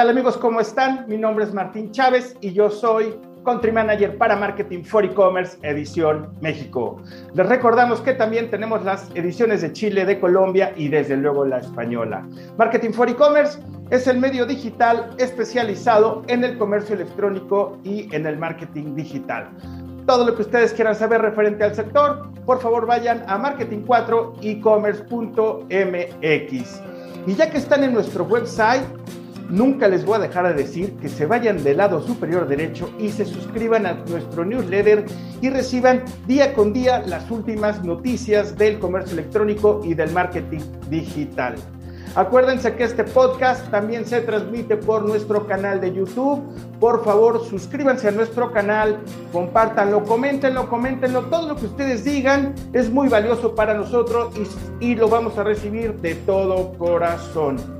tal amigos? ¿Cómo están? Mi nombre es Martín Chávez y yo soy Country Manager para Marketing for E-Commerce Edición México. Les recordamos que también tenemos las ediciones de Chile, de Colombia y desde luego la española. Marketing for E-Commerce es el medio digital especializado en el comercio electrónico y en el marketing digital. Todo lo que ustedes quieran saber referente al sector, por favor vayan a marketing4ecommerce.mx. Y ya que están en nuestro website, Nunca les voy a dejar de decir que se vayan del lado superior derecho y se suscriban a nuestro newsletter y reciban día con día las últimas noticias del comercio electrónico y del marketing digital. Acuérdense que este podcast también se transmite por nuestro canal de YouTube. Por favor, suscríbanse a nuestro canal, compártanlo, coméntenlo, coméntenlo. Todo lo que ustedes digan es muy valioso para nosotros y, y lo vamos a recibir de todo corazón.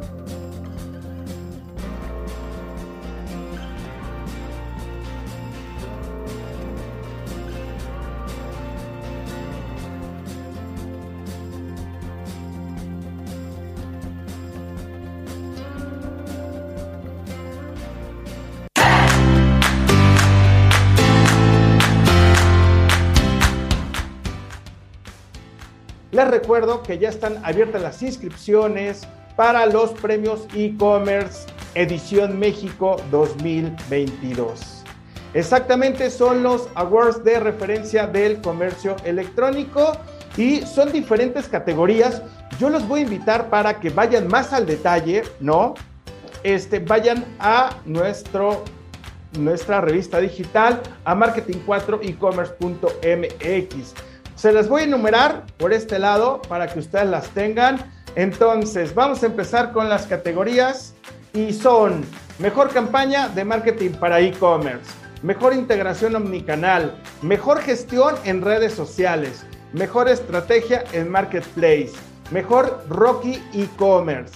Recuerdo que ya están abiertas las inscripciones para los premios e-commerce Edición México 2022. Exactamente son los awards de referencia del comercio electrónico y son diferentes categorías. Yo los voy a invitar para que vayan más al detalle, ¿no? Este, vayan a nuestro, nuestra revista digital, a marketing4ecommerce.mx. Se las voy a enumerar por este lado para que ustedes las tengan. Entonces, vamos a empezar con las categorías y son mejor campaña de marketing para e-commerce, mejor integración omnicanal, mejor gestión en redes sociales, mejor estrategia en marketplace, mejor Rocky e-commerce,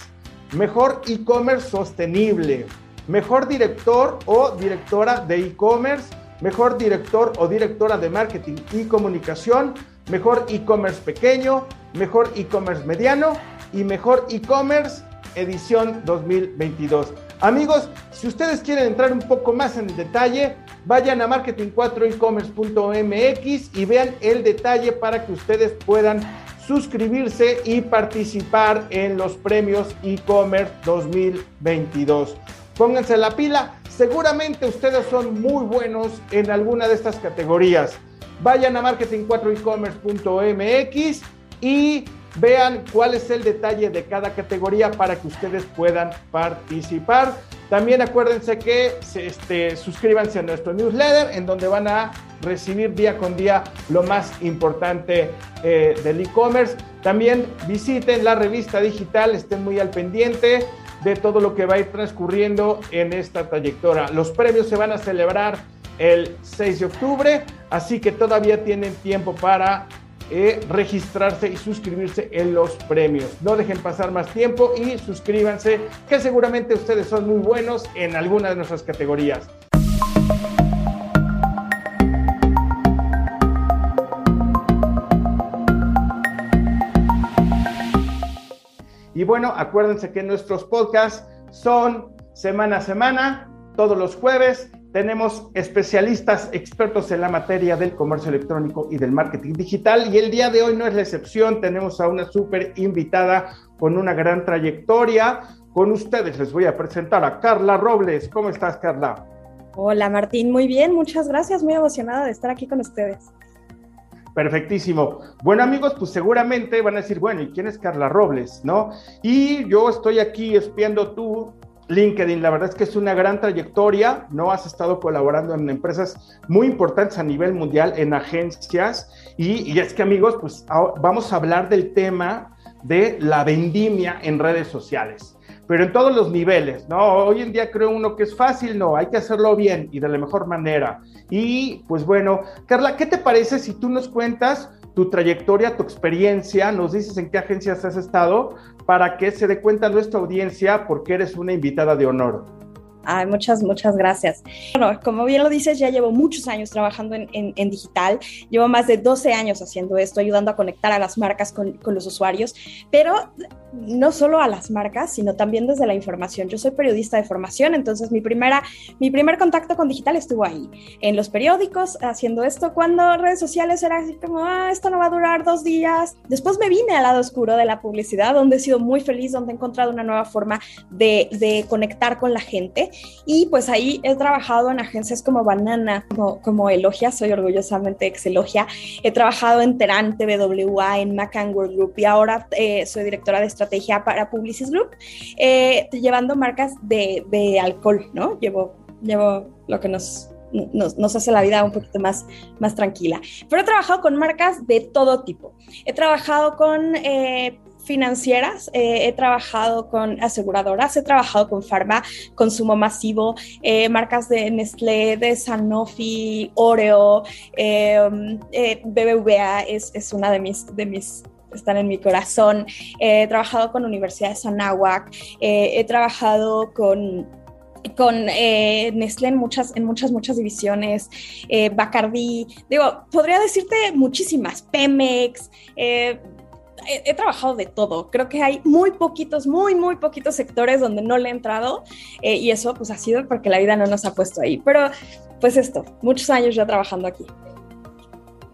mejor e-commerce sostenible, mejor director o directora de e-commerce, mejor director o directora de marketing y comunicación, mejor e-commerce pequeño, mejor e-commerce mediano y mejor e-commerce edición 2022. Amigos, si ustedes quieren entrar un poco más en detalle, vayan a marketing4ecommerce.mx y vean el detalle para que ustedes puedan suscribirse y participar en los premios e-commerce 2022. Pónganse la pila, seguramente ustedes son muy buenos en alguna de estas categorías. Vayan a marketing4ecommerce.mx y vean cuál es el detalle de cada categoría para que ustedes puedan participar. También acuérdense que este, suscríbanse a nuestro newsletter en donde van a recibir día con día lo más importante eh, del e-commerce. También visiten la revista digital, estén muy al pendiente de todo lo que va a ir transcurriendo en esta trayectoria. Los premios se van a celebrar el 6 de octubre, así que todavía tienen tiempo para eh, registrarse y suscribirse en los premios. No dejen pasar más tiempo y suscríbanse, que seguramente ustedes son muy buenos en alguna de nuestras categorías. Y bueno, acuérdense que nuestros podcasts son semana a semana, todos los jueves, tenemos especialistas expertos en la materia del comercio electrónico y del marketing digital y el día de hoy no es la excepción. Tenemos a una súper invitada con una gran trayectoria. Con ustedes les voy a presentar a Carla Robles. ¿Cómo estás, Carla? Hola, Martín. Muy bien, muchas gracias. Muy emocionada de estar aquí con ustedes. Perfectísimo. Bueno, amigos, pues seguramente van a decir, bueno, ¿y quién es Carla Robles? ¿No? Y yo estoy aquí espiando tú LinkedIn, la verdad es que es una gran trayectoria, ¿no? Has estado colaborando en empresas muy importantes a nivel mundial, en agencias, y, es que amigos, pues vamos a hablar del tema de la vendimia en redes sociales, pero en todos los niveles, ¿no? Hoy en día creo uno que es fácil, no, hay que hacerlo bien y de la mejor manera. Y pues bueno, Carla, ¿qué te parece si tú nos cuentas tu trayectoria, tu experiencia, nos dices en qué agencias has estado para que se dé cuenta nuestra audiencia porque eres una invitada de honor. Ay, muchas, muchas gracias. Bueno, como bien lo dices, ya llevo muchos años trabajando en, en, digital. Llevo más de 12 años haciendo esto, ayudando a conectar a las marcas con, con, los usuarios, pero no solo a las marcas, sino también desde la información. Yo soy periodista de formación, entonces mi, primera, mi primer contacto con digital estuvo ahí, en los periódicos, haciendo esto, cuando redes sociales era así como, ah, esto no va a durar dos días. Después me vine al lado oscuro de la publicidad, donde he sido muy feliz, donde he encontrado una nueva forma de, de conectar con la gente y pues ahí he trabajado en agencias como Banana, como, como Elogia, soy orgullosamente ex Elogia. He trabajado en Terán, TVWA, en McCann World Group y ahora eh, soy directora de estrategia para Publicis Group, eh, llevando marcas de, de, alcohol, ¿no? Llevo, llevo lo que nos nos, nos, hace la vida un poquito más, más tranquila. Pero he trabajado con marcas de todo tipo. He trabajado con eh, financieras, eh, he trabajado con aseguradoras, he trabajado con farma, consumo masivo, eh, marcas de Nestlé, de Sanofi, Oreo, em, eh, BBVA es, es, una de mis, de mis están en mi corazón. he trabajado con universidades Anáhuac, he trabajado con con Nestlé en muchas, en muchas, muchas divisiones, Bacardi, digo, podría decirte muchísimas, Pemex, he, trabajado de todo. Creo que hay muy poquitos, muy, muy poquitos sectores donde no le he entrado eh, y eso pues ha sido porque la vida no nos ha puesto ahí. Pero pues esto, muchos años ya trabajando aquí.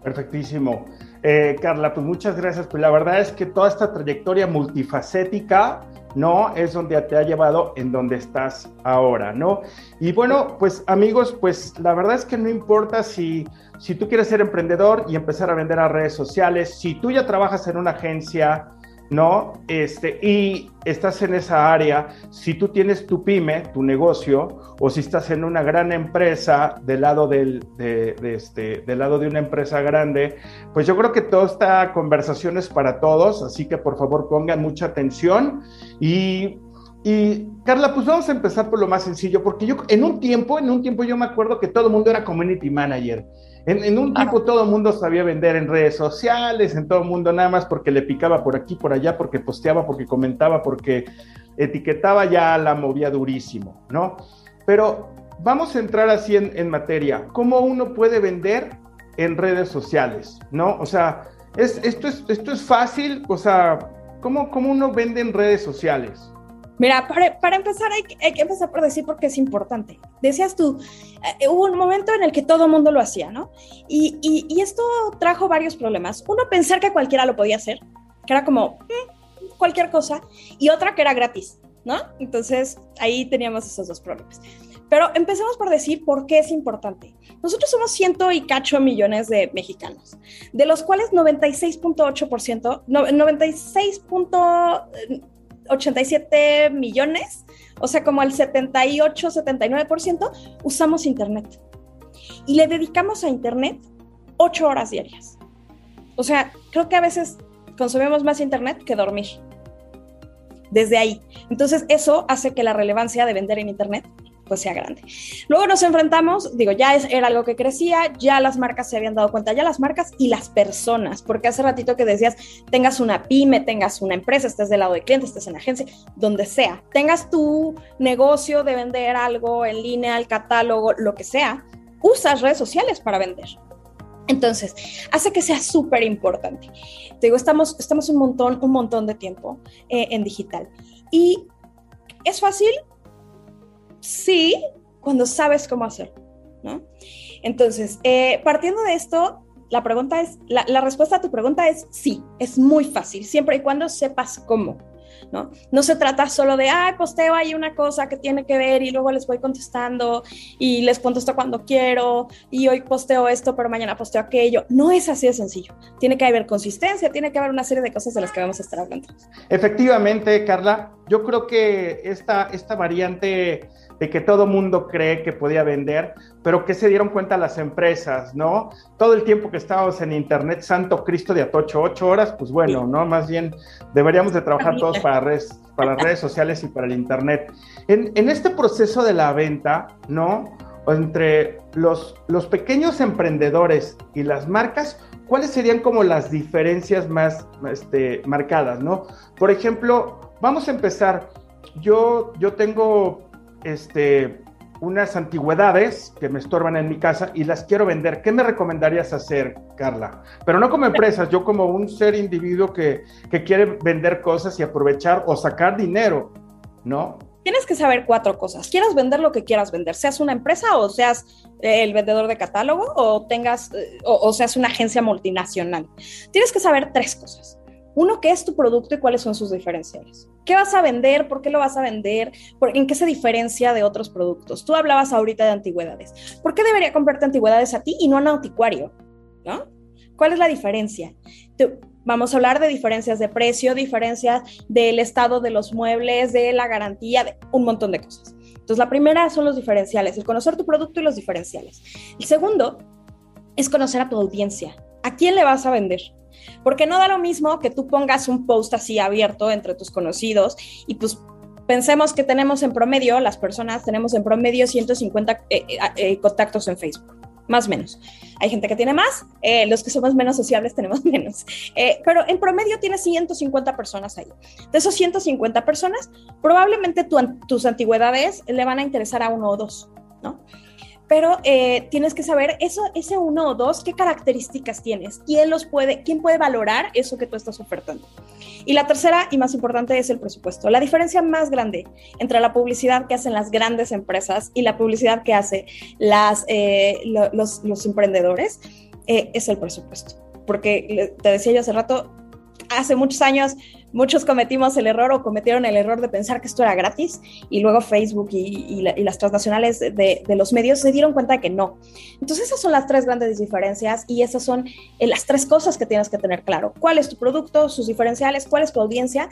Perfectísimo. Eh, Carla, pues muchas gracias. Pues la verdad es que toda esta trayectoria multifacética ¿no? Es donde te ha llevado en donde estás ahora, ¿no? Y bueno, pues amigos, pues la verdad es que no importa si, si tú quieres ser emprendedor y empezar a vender a redes sociales, si tú ya trabajas en una agencia, ¿no? Este, y estás en esa área, si tú tienes tu pyme, tu negocio, o si estás en una gran empresa del lado, del, de, este, del lado de una empresa grande, pues yo creo que toda esta conversación es para todos, así que por favor pongan mucha atención y y Carla, pues vamos a empezar por lo más sencillo, porque yo en un tiempo, en un tiempo yo me acuerdo que todo el mundo era community manager. En, un tiempo todo el mundo sabía vender en redes sociales, en todo el mundo nada más porque le picaba por aquí, por allá, porque posteaba, porque comentaba, porque etiquetaba, ya la movía durísimo, ¿no? Pero vamos a entrar así en, materia. ¿Cómo uno puede vender en redes sociales, ¿no? O sea, es, esto, es, esto es fácil, o sea, ¿cómo, ¿cómo uno vende en redes sociales? Mira, para, empezar hay, que empezar por decir porque es importante. Decías tú, eh, hubo un momento en el que todo el mundo lo hacía, ¿no? Y, esto trajo varios problemas. Uno, pensar que cualquiera lo podía hacer, que era como mm, cualquier cosa, y otra que era gratis, ¿no? Entonces ahí teníamos esos dos problemas. Pero empecemos por decir por qué es importante. Nosotros somos ciento y cacho millones de mexicanos, de los cuales 96.8%, 96. 87 millones, o sea, como el 78, 79%, usamos Internet. Y le dedicamos a Internet 8 horas diarias. O sea, creo que a veces consumimos más Internet que dormir. Desde ahí. Entonces, eso hace que la relevancia de vender en Internet pues sea grande. Luego nos enfrentamos, digo, ya es, era algo que crecía, ya las marcas se habían dado cuenta, ya las marcas y las personas, porque hace ratito que decías, tengas una pyme, tengas una empresa, estés del lado de cliente, estés en agencia, donde sea, tengas tu negocio de vender algo en línea, el catálogo, lo que sea, usas redes sociales para vender. Entonces, hace que sea súper importante. Te digo, estamos, estamos un montón, un montón de tiempo eh, en digital. Y es fácil, sí cuando sabes cómo hacerlo, ¿no? Entonces, eh, partiendo de esto, la pregunta es, la, respuesta a tu pregunta es sí, es muy fácil, siempre y cuando sepas cómo. ¿no? No se trata solo de, ah, posteo ahí una cosa que tiene que ver y luego les voy contestando y les contesto cuando quiero y hoy posteo esto, pero mañana posteo aquello. No es así de sencillo. Tiene que haber consistencia, tiene que haber una serie de cosas de las que vamos a estar hablando. Efectivamente, Carla, yo creo que esta, esta variante de que todo mundo cree que podía vender, pero que se dieron cuenta las empresas, ¿no? Todo el tiempo que estábamos en Internet, santo Cristo de Atocho, ocho horas, pues bueno, ¿no? Más bien deberíamos de trabajar todos para, redes, para las redes sociales y para el Internet. En, en este proceso de la venta, ¿no? Entre los, los pequeños emprendedores y las marcas, ¿cuáles serían como las diferencias más este, marcadas, ¿no? Por ejemplo, vamos a empezar. Yo, yo tengo este, unas antigüedades que me estorban en mi casa y las quiero vender. ¿Qué me recomendarías hacer, Carla? Pero no como empresas, yo como un ser individuo que, que quiere vender cosas y aprovechar o sacar dinero, ¿no? Tienes que saber cuatro cosas. Quieras vender lo que quieras vender, seas una empresa o seas eh, el vendedor de catálogo o tengas eh, o seas una agencia multinacional. Tienes que saber tres cosas. Uno, ¿qué es tu producto y cuáles son sus diferenciales? ¿Qué vas a vender? ¿Por qué lo vas a vender? ¿En qué se diferencia de otros productos? Tú hablabas ahorita de antigüedades. ¿Por qué debería comprarte antigüedades a ti y no a un anticuario? ¿No? ¿Cuál es la diferencia? vamos a hablar de diferencias de precio, diferencias del estado de los muebles, de la garantía, de un montón de cosas. Entonces, la primera son los diferenciales, el conocer tu producto y los diferenciales. El segundo es conocer a tu audiencia. ¿A quién le vas a vender? Porque no da lo mismo que tú pongas un post así abierto entre tus conocidos y pues pensemos que tenemos en promedio, las personas tenemos en promedio 150 eh, eh, eh, contactos en Facebook, más o menos. Hay gente que tiene más, los que somos menos sociables tenemos menos, pero en promedio tienes 150 personas ahí. De esos 150 personas, probablemente tus antigüedades le van a interesar a uno o dos, ¿no? Pero eh, tienes que saber eso, ese uno o dos, qué características tienes, quién los puede, quién puede valorar eso que tú estás ofertando. Y la tercera y más importante es el presupuesto. La diferencia más grande entre la publicidad que hacen las grandes empresas y la publicidad que hacen las, eh, los, emprendedores eh, es el presupuesto. Porque te decía yo hace rato, hace muchos años muchos cometimos el error o cometieron el error de pensar que esto era gratis y luego Facebook y, las transnacionales de, los medios se dieron cuenta de que no. Entonces esas son las tres grandes diferencias y esas son eh, las tres cosas que tienes que tener claro. ¿Cuál es tu producto, sus diferenciales, cuál es tu audiencia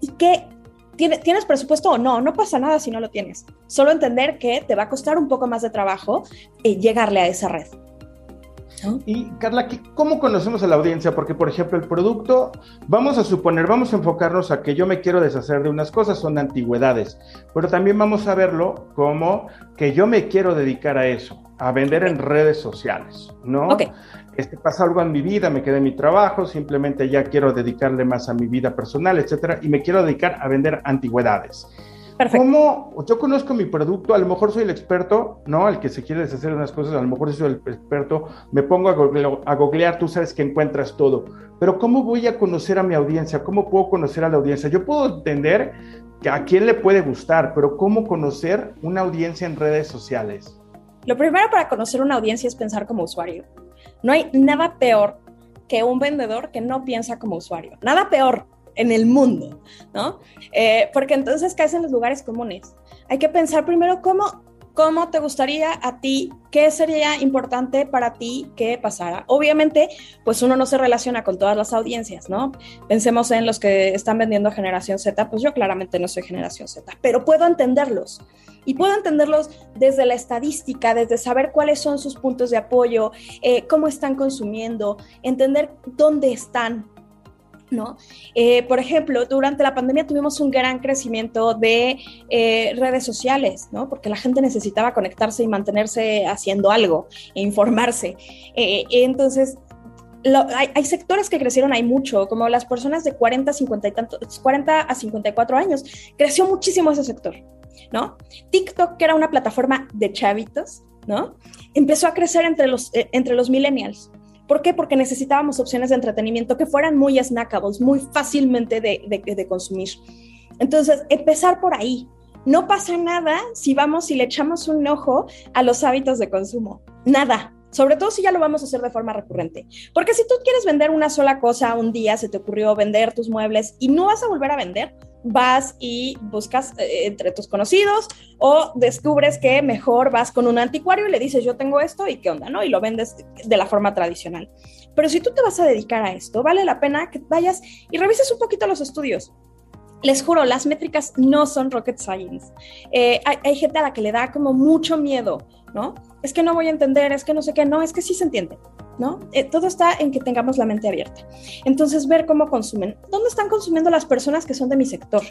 y qué... ¿Tienes presupuesto o no? No pasa nada si no lo tienes. Solo entender que te va a costar un poco más de trabajo eh, llegarle a esa red. Y Carla, ¿cómo conocemos a la audiencia? Porque, por ejemplo, el producto, vamos a suponer, vamos a enfocarnos a que yo me quiero deshacer de unas cosas, son antigüedades, pero también vamos a verlo como que yo me quiero dedicar a eso, a vender en redes sociales, ¿no? Ok. Este, pasa algo en mi vida, me quedé en mi trabajo, simplemente ya quiero dedicarle más a mi vida personal, etcétera, y me quiero dedicar a vender antigüedades. ¿Cómo yo conozco mi producto? A lo mejor soy el experto, ¿no? El que se quiere deshacer de unas cosas, a lo mejor soy el experto, me pongo a, googlear, tú sabes que encuentras todo. Pero ¿cómo voy a conocer a mi audiencia? ¿Cómo puedo conocer a la audiencia? Yo puedo entender que a quién le puede gustar, pero ¿cómo conocer una audiencia en redes sociales? Lo primero para conocer una audiencia es pensar como usuario. No hay nada peor que un vendedor que no piensa como usuario. Nada peor en el mundo, ¿no? Eh, porque entonces caes en los lugares comunes. Hay que pensar primero cómo, cómo te gustaría a ti, qué sería importante para ti que pasara. Obviamente, pues uno no se relaciona con todas las audiencias, ¿no? Pensemos en los que están vendiendo generación Z, pues yo claramente no soy generación Z, pero puedo entenderlos. Y puedo entenderlos desde la estadística, desde saber cuáles son sus puntos de apoyo, eh, cómo están consumiendo, entender dónde están, ¿no? Eh, por ejemplo, durante la pandemia tuvimos un gran crecimiento de eh, redes sociales, ¿no? Porque la gente necesitaba conectarse y mantenerse haciendo algo e informarse. Eh, entonces, hay, sectores que crecieron hay mucho, como las personas de 40, 50 y tantos, 40 a 54 años, creció muchísimo ese sector, ¿no? TikTok, que era una plataforma de chavitos, ¿no? Empezó a crecer entre los, entre los millennials. ¿Por qué? Porque necesitábamos opciones de entretenimiento que fueran muy snackables, muy fácilmente de, consumir. Entonces, empezar por ahí. No pasa nada si vamos y le echamos un ojo a los hábitos de consumo. Nada, sobre todo si ya lo vamos a hacer de forma recurrente. Porque si tú quieres vender una sola cosa un día, se te ocurrió vender tus muebles y no vas a volver a vender, vas y buscas eh, entre tus conocidos o descubres que mejor vas con un anticuario y le dices yo tengo esto y qué onda, ¿no? Y lo vendes de la forma tradicional. Pero si tú te vas a dedicar a esto, vale la pena que vayas y revises un poquito los estudios. Les juro, las métricas no son rocket science. Eh, hay, hay gente a la que le da como mucho miedo, ¿no? Es que no voy a entender, es que no sé qué, no, es que sí se entiende. ¿no? Eh, todo está en que tengamos la mente abierta. Entonces, ver cómo consumen. ¿Dónde están consumiendo las personas que son de mi sector?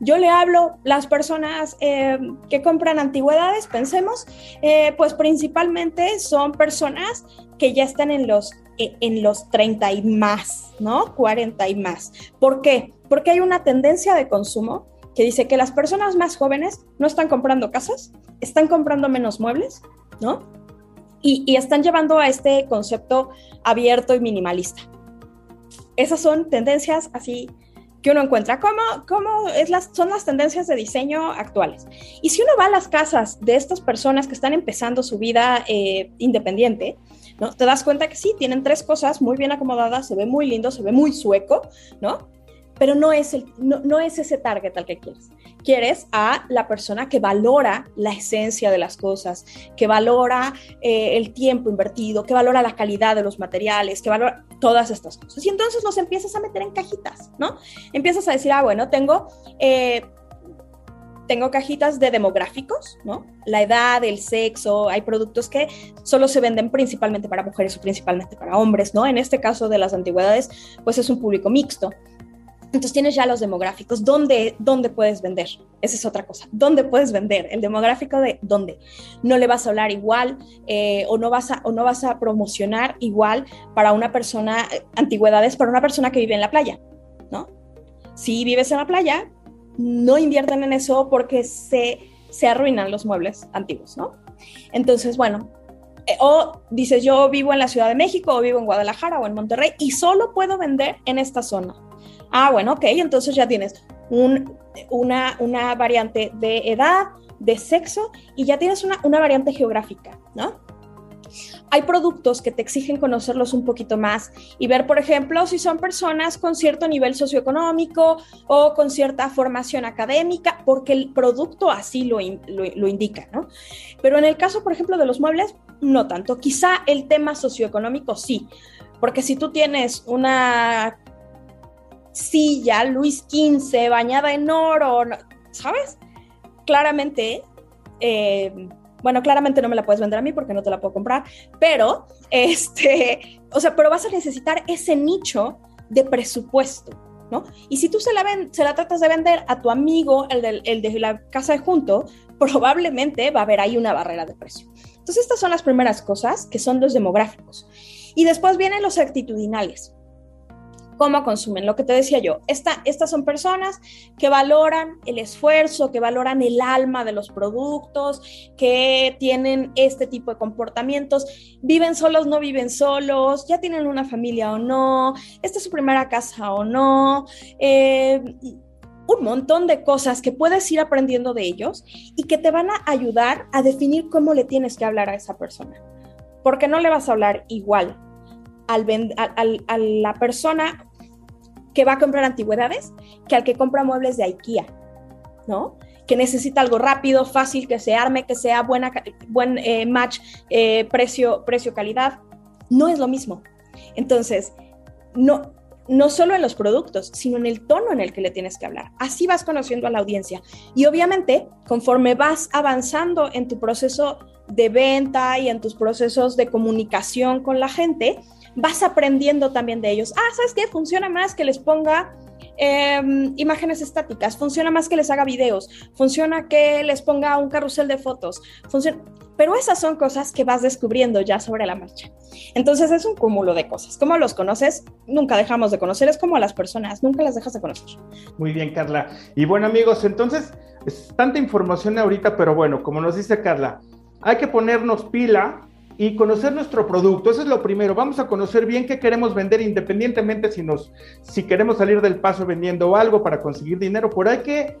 Yo le hablo, las personas eh, que compran antigüedades, pensemos, eh, pues principalmente son personas que ya están en los, en los 30 y más, ¿no? 40 y más. ¿Por qué? Porque hay una tendencia de consumo que dice que las personas más jóvenes no están comprando casas, están comprando menos muebles, ¿no? Y, están llevando a este concepto abierto y minimalista. Esas son tendencias así que uno encuentra. ¿Cómo, cómo es las, son las tendencias de diseño actuales? Y si uno va a las casas de estas personas que están empezando su vida eh, independiente, ¿no? Te das cuenta que sí, tienen tres cosas muy bien acomodadas, se ve muy lindo, se ve muy sueco, ¿no? Pero no es, no, no es ese target al que quieres. Quieres a la persona que valora la esencia de las cosas, que valora eh, el tiempo invertido, que valora la calidad de los materiales, que valora todas estas cosas. Y entonces los empiezas a meter en cajitas, ¿no? Empiezas a decir, ah, bueno, tengo... Eh, tengo cajitas de demográficos, ¿no? La edad, el sexo, hay productos que solo se venden principalmente para mujeres o principalmente para hombres, ¿no? En este caso de las antigüedades, pues es un público mixto. Entonces tienes ya los demográficos. ¿Dónde, ¿Dónde puedes vender? Esa es otra cosa. ¿Dónde puedes vender? El demográfico de dónde. No le vas a hablar igual eh, o, no vas a, o no vas a promocionar igual para una persona, eh, antigüedades, para una persona que vive en la playa, ¿no? Si vives en la playa, no invierten en eso porque se, se arruinan los muebles antiguos, ¿no? Entonces, bueno, eh, o dices yo vivo en la Ciudad de México o vivo en Guadalajara o en Monterrey y solo puedo vender en esta zona Ah, bueno, ok, entonces ya tienes una, una, variante de edad, de sexo y ya tienes una, una variante geográfica, ¿no? hay productos que te exigen conocerlos un poquito más y ver, por ejemplo, si son personas con cierto nivel socioeconómico o con cierta formación académica, porque el producto así lo, lo, lo, indica, ¿no? Pero en el caso, por ejemplo, de los muebles, no tanto. Quizá el tema socioeconómico sí, porque si tú tienes una silla Luis XV bañada en oro, ¿sabes? Claramente, eh, bueno, claramente no me la puedes vender a mí porque no te la puedo comprar, pero, este, o sea, pero vas a necesitar ese nicho de presupuesto, ¿no? Y si tú se la, se la tratas de vender a tu amigo, el de, el de la casa de junto, probablemente va a haber ahí una barrera de precio. Entonces, estas son las primeras cosas que son los demográficos. Y después vienen los actitudinales cómo consumen. Lo que te decía yo, esta, estas son personas que valoran el esfuerzo, que valoran el alma de los productos, que tienen este tipo de comportamientos, viven solos, no viven solos, ya tienen una familia o no, esta es su primera casa o no. Eh, un montón de cosas que puedes ir aprendiendo de ellos y que te van a ayudar a definir cómo le tienes que hablar a esa persona. Porque no le vas a hablar igual al, al, a la persona que va a comprar antigüedades que al que compra muebles de IKEA, ¿no? Que necesita algo rápido, fácil, que se arme, que sea buena, buen eh, match eh, precio, precio, calidad. No es lo mismo. Entonces, no, no solo en los productos, sino en el tono en el que le tienes que hablar. Así vas conociendo a la audiencia. Y obviamente, conforme vas avanzando en tu proceso de venta y en tus procesos de comunicación con la gente, vas aprendiendo también de ellos. Ah, ¿sabes qué? Funciona más que les ponga em, imágenes estáticas, funciona más que les haga videos, funciona que les ponga un carrusel de fotos, funciona... pero esas son cosas que vas descubriendo ya sobre la marcha. Entonces es un cúmulo de cosas. ¿Cómo los conoces? Nunca dejamos de conocer, es como a las personas, nunca las dejas de conocer. Muy bien, Carla. Y bueno, amigos, entonces es tanta información ahorita, pero bueno, como nos dice Carla, hay que ponernos pila y conocer nuestro producto. Eso es lo primero. Vamos a conocer bien qué queremos vender independientemente si nos si queremos salir del paso vendiendo algo para conseguir dinero, por hay que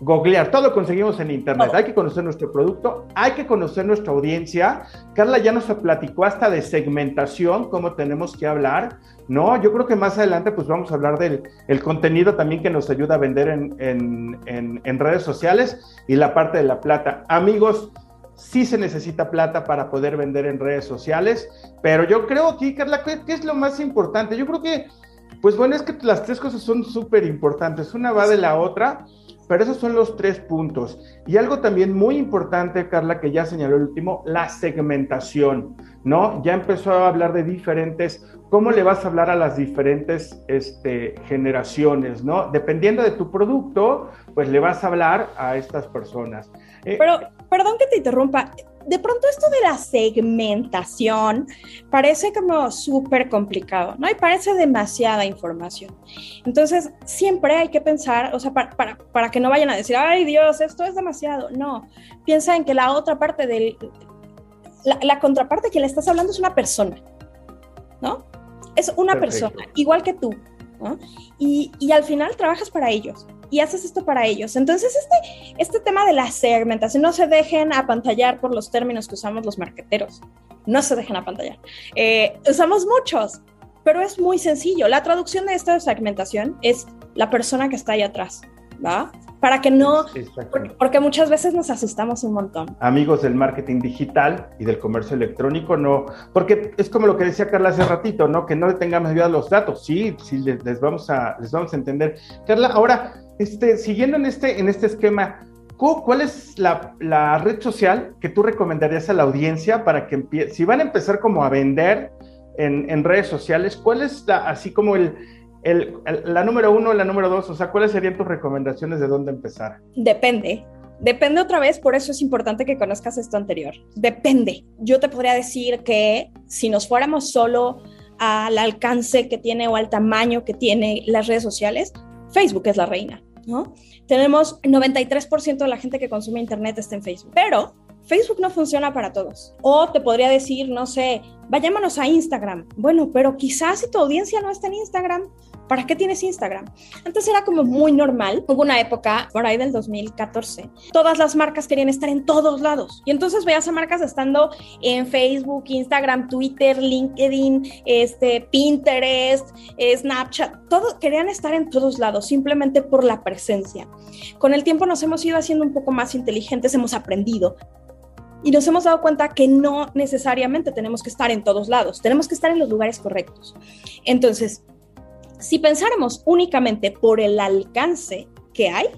googlear, todo lo conseguimos en internet. Hay que conocer nuestro producto, hay que conocer nuestra audiencia. Carla ya nos platicó hasta de segmentación, cómo tenemos que hablar. No, yo creo que más adelante pues vamos a hablar del el contenido también que nos ayuda a vender en, en, en redes sociales y la parte de la plata. Amigos, sí se necesita plata para poder vender en redes sociales, pero yo creo aquí, Carla, ¿qué, es lo más importante? Yo creo que, pues bueno, es que las tres cosas son súper importantes, una va de la otra, pero esos son los tres puntos. Y algo también muy importante, Carla, que ya señaló el último, la segmentación, ¿no? Ya empezó a hablar de diferentes, cómo le vas a hablar a las diferentes este, generaciones, ¿no? Dependiendo de tu producto, pues le vas a hablar a estas personas. Eh, pero, perdón que te interrumpa, de pronto esto de la segmentación parece como súper complicado, ¿no? Y parece demasiada información. Entonces, siempre hay que pensar, o sea, para, para, que no vayan a decir, ay Dios, esto es demasiado. No, piensa en que la otra parte del... La, la contraparte que le estás hablando es una persona, ¿no? Es una persona, igual que tú, ¿no? Y, y al final trabajas para ellos y haces esto para ellos. Entonces, este, este tema de la segmentación, no se dejen apantallar por los términos que usamos los marqueteros, no se dejen apantallar. Eh, usamos muchos, pero es muy sencillo. La traducción de esta segmentación es la persona que está ahí atrás, ¿va? Para que no, porque, muchas veces nos asustamos un montón. Amigos del marketing digital y del comercio electrónico, no, porque es como lo que decía Carla hace ratito, ¿no? Que no le tengamos miedo a los datos. Sí, sí, les, vamos a, les vamos a entender. Carla, ahora, este, siguiendo en este, en este esquema, ¿cuál es la, red social que tú recomendarías a la audiencia para que empiece, si van a empezar como a vender en, redes sociales, cuál es la, así como el, la número uno, la número dos, o sea, ¿cuáles serían tus recomendaciones de dónde empezar? Depende. Depende otra vez, por eso es importante que conozcas esto anterior. Depende. Yo te podría decir que si nos fuéramos solo al alcance que tiene o al tamaño que tiene las redes sociales, Facebook es la reina. ¿no? Tenemos 93% de la gente que consume Internet está en Facebook, pero Facebook no funciona para todos. O te podría decir, no sé, vayámonos a Instagram. Bueno, pero quizás si tu audiencia no está en Instagram, ¿para qué tienes Instagram? Antes era como muy normal. Hubo una época, por ahí del 2014, todas las marcas querían estar en todos lados. Y entonces veías a marcas estando en Facebook, Instagram, Twitter, LinkedIn, este, Pinterest, Snapchat, todos querían estar en todos lados, simplemente por la presencia. Con el tiempo nos hemos ido haciendo un poco más inteligentes, hemos aprendido y nos hemos dado cuenta que no necesariamente tenemos que estar en todos lados, tenemos que estar en los lugares correctos. Entonces, si pensáramos únicamente por el alcance que hay,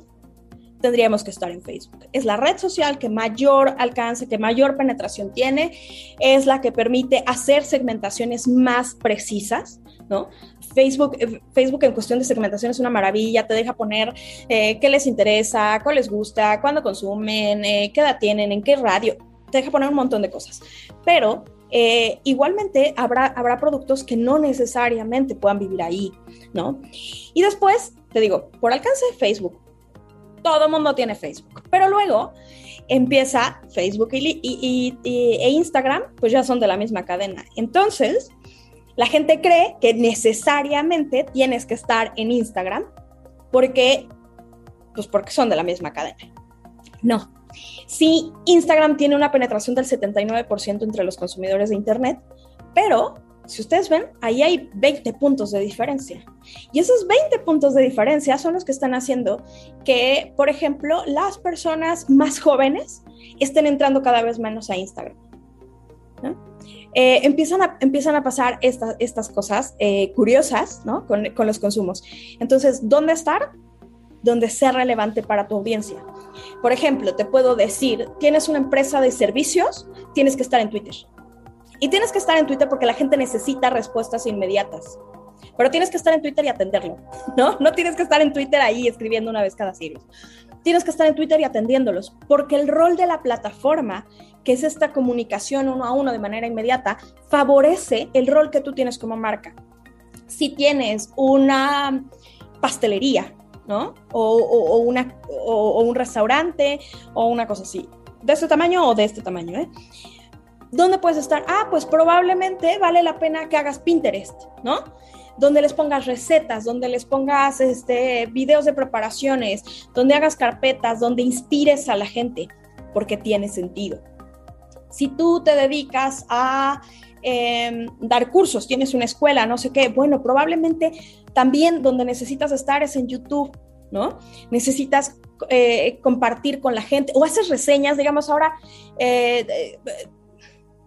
tendríamos que estar en Facebook. Es la red social que mayor alcance, que mayor penetración tiene, es la que permite hacer segmentaciones más precisas, ¿no? Facebook, eh, Facebook en cuestión de segmentación es una maravilla, te deja poner eh, qué les interesa, cuál les gusta, cuándo consumen, eh, qué edad tienen, en qué radio, te deja poner un montón de cosas. Pero eh, igualmente habrá, habrá productos que no necesariamente puedan vivir ahí, ¿no? Y después, te digo, por alcance Facebook, todo el mundo tiene Facebook, pero luego empieza Facebook y, e Instagram, pues ya son de la misma cadena. Entonces, la gente cree que necesariamente tienes que estar en Instagram porque, pues porque son de la misma cadena. No, Sí, Instagram tiene una penetración del 79% entre los consumidores de Internet, pero si ustedes ven, ahí hay 20 puntos de diferencia. Y esos 20 puntos de diferencia son los que están haciendo que, por ejemplo, las personas más jóvenes estén entrando cada vez menos a Instagram. Eh, empiezan, a, empiezan a pasar estas cosas eh, curiosas ¿no? con, con los consumos. Entonces, ¿dónde estar? Donde sea relevante para tu audiencia. Por ejemplo, te puedo decir, tienes una empresa de servicios, tienes que estar en Twitter. Y tienes que estar en Twitter porque la gente necesita respuestas inmediatas. Pero tienes que estar en Twitter y atenderlo, ¿no? No tienes que estar en Twitter ahí escribiendo una vez cada siglo. Tienes que estar en Twitter y atendiéndolos, porque el rol de la plataforma, que es esta comunicación uno a uno de manera inmediata, favorece el rol que tú tienes como marca. Si tienes una pastelería ¿no? O, una, un restaurante o una cosa así. De este tamaño o de este tamaño, ¿eh? ¿Dónde puedes estar? Ah, pues probablemente vale la pena que hagas Pinterest, ¿no? Donde les pongas recetas, donde les pongas este, videos de preparaciones, donde hagas carpetas, donde inspires a la gente, porque tiene sentido. Si tú te dedicas a em, dar cursos, tienes una escuela, no sé qué, bueno, probablemente también donde necesitas estar es en YouTube, ¿no? Necesitas eh, compartir con la gente o haces reseñas, digamos ahora, eh,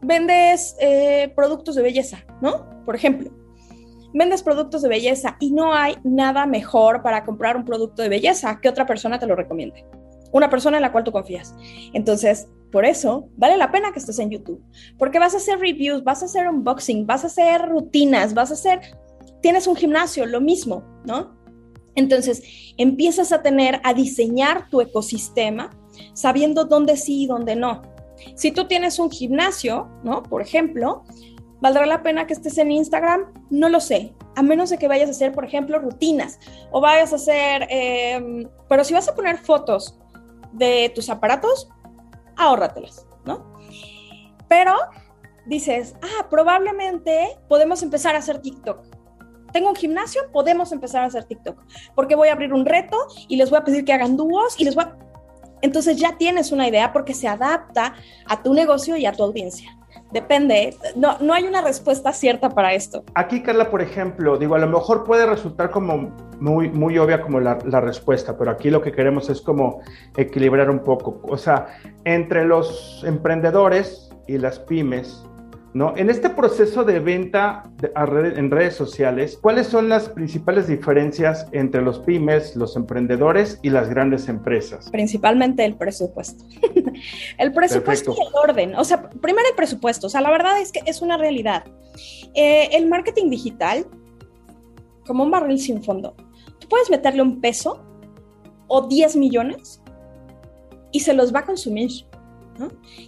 vendes eh, productos de belleza, ¿no? Por ejemplo, vendes productos de belleza y no hay nada mejor para comprar un producto de belleza que otra persona te lo recomiende. Una persona en la cual tú confías. Entonces, por eso vale la pena que estés en YouTube, porque vas a hacer reviews, vas a hacer unboxing, vas a hacer rutinas, vas a hacer tienes un gimnasio, lo mismo, ¿no? Entonces, empiezas a tener, a diseñar tu ecosistema sabiendo dónde sí y dónde no. Si tú tienes un gimnasio, ¿no? Por ejemplo, ¿valdrá la pena que estés en Instagram? No lo sé, a menos de que vayas a hacer, por ejemplo, rutinas o vayas a hacer, em, pero si vas a poner fotos de tus aparatos, ahórratelas, ¿no? Pero dices, ah, probablemente podemos empezar a hacer TikTok. Tengo un gimnasio, podemos empezar a hacer TikTok, porque voy a abrir un reto y les voy a pedir que hagan dúos y les voy a... Entonces ya tienes una idea porque se adapta a tu negocio y a tu audiencia. Depende, no, no hay una respuesta cierta para esto. Aquí, Carla, por ejemplo, digo, a lo mejor puede resultar como muy, muy obvia como la, la respuesta, pero aquí lo que queremos es como equilibrar un poco. O sea, entre los emprendedores y las pymes, ¿no? En este proceso de venta en redes sociales, ¿cuáles son las principales diferencias entre los pymes, los emprendedores y las grandes empresas? Principalmente el presupuesto. el presupuesto y el orden. O sea, primero el presupuesto. O sea, la verdad es que es una realidad. Eh, el marketing digital, como un barril sin fondo, tú puedes meterle un peso o 10 millones y se los va a consumir.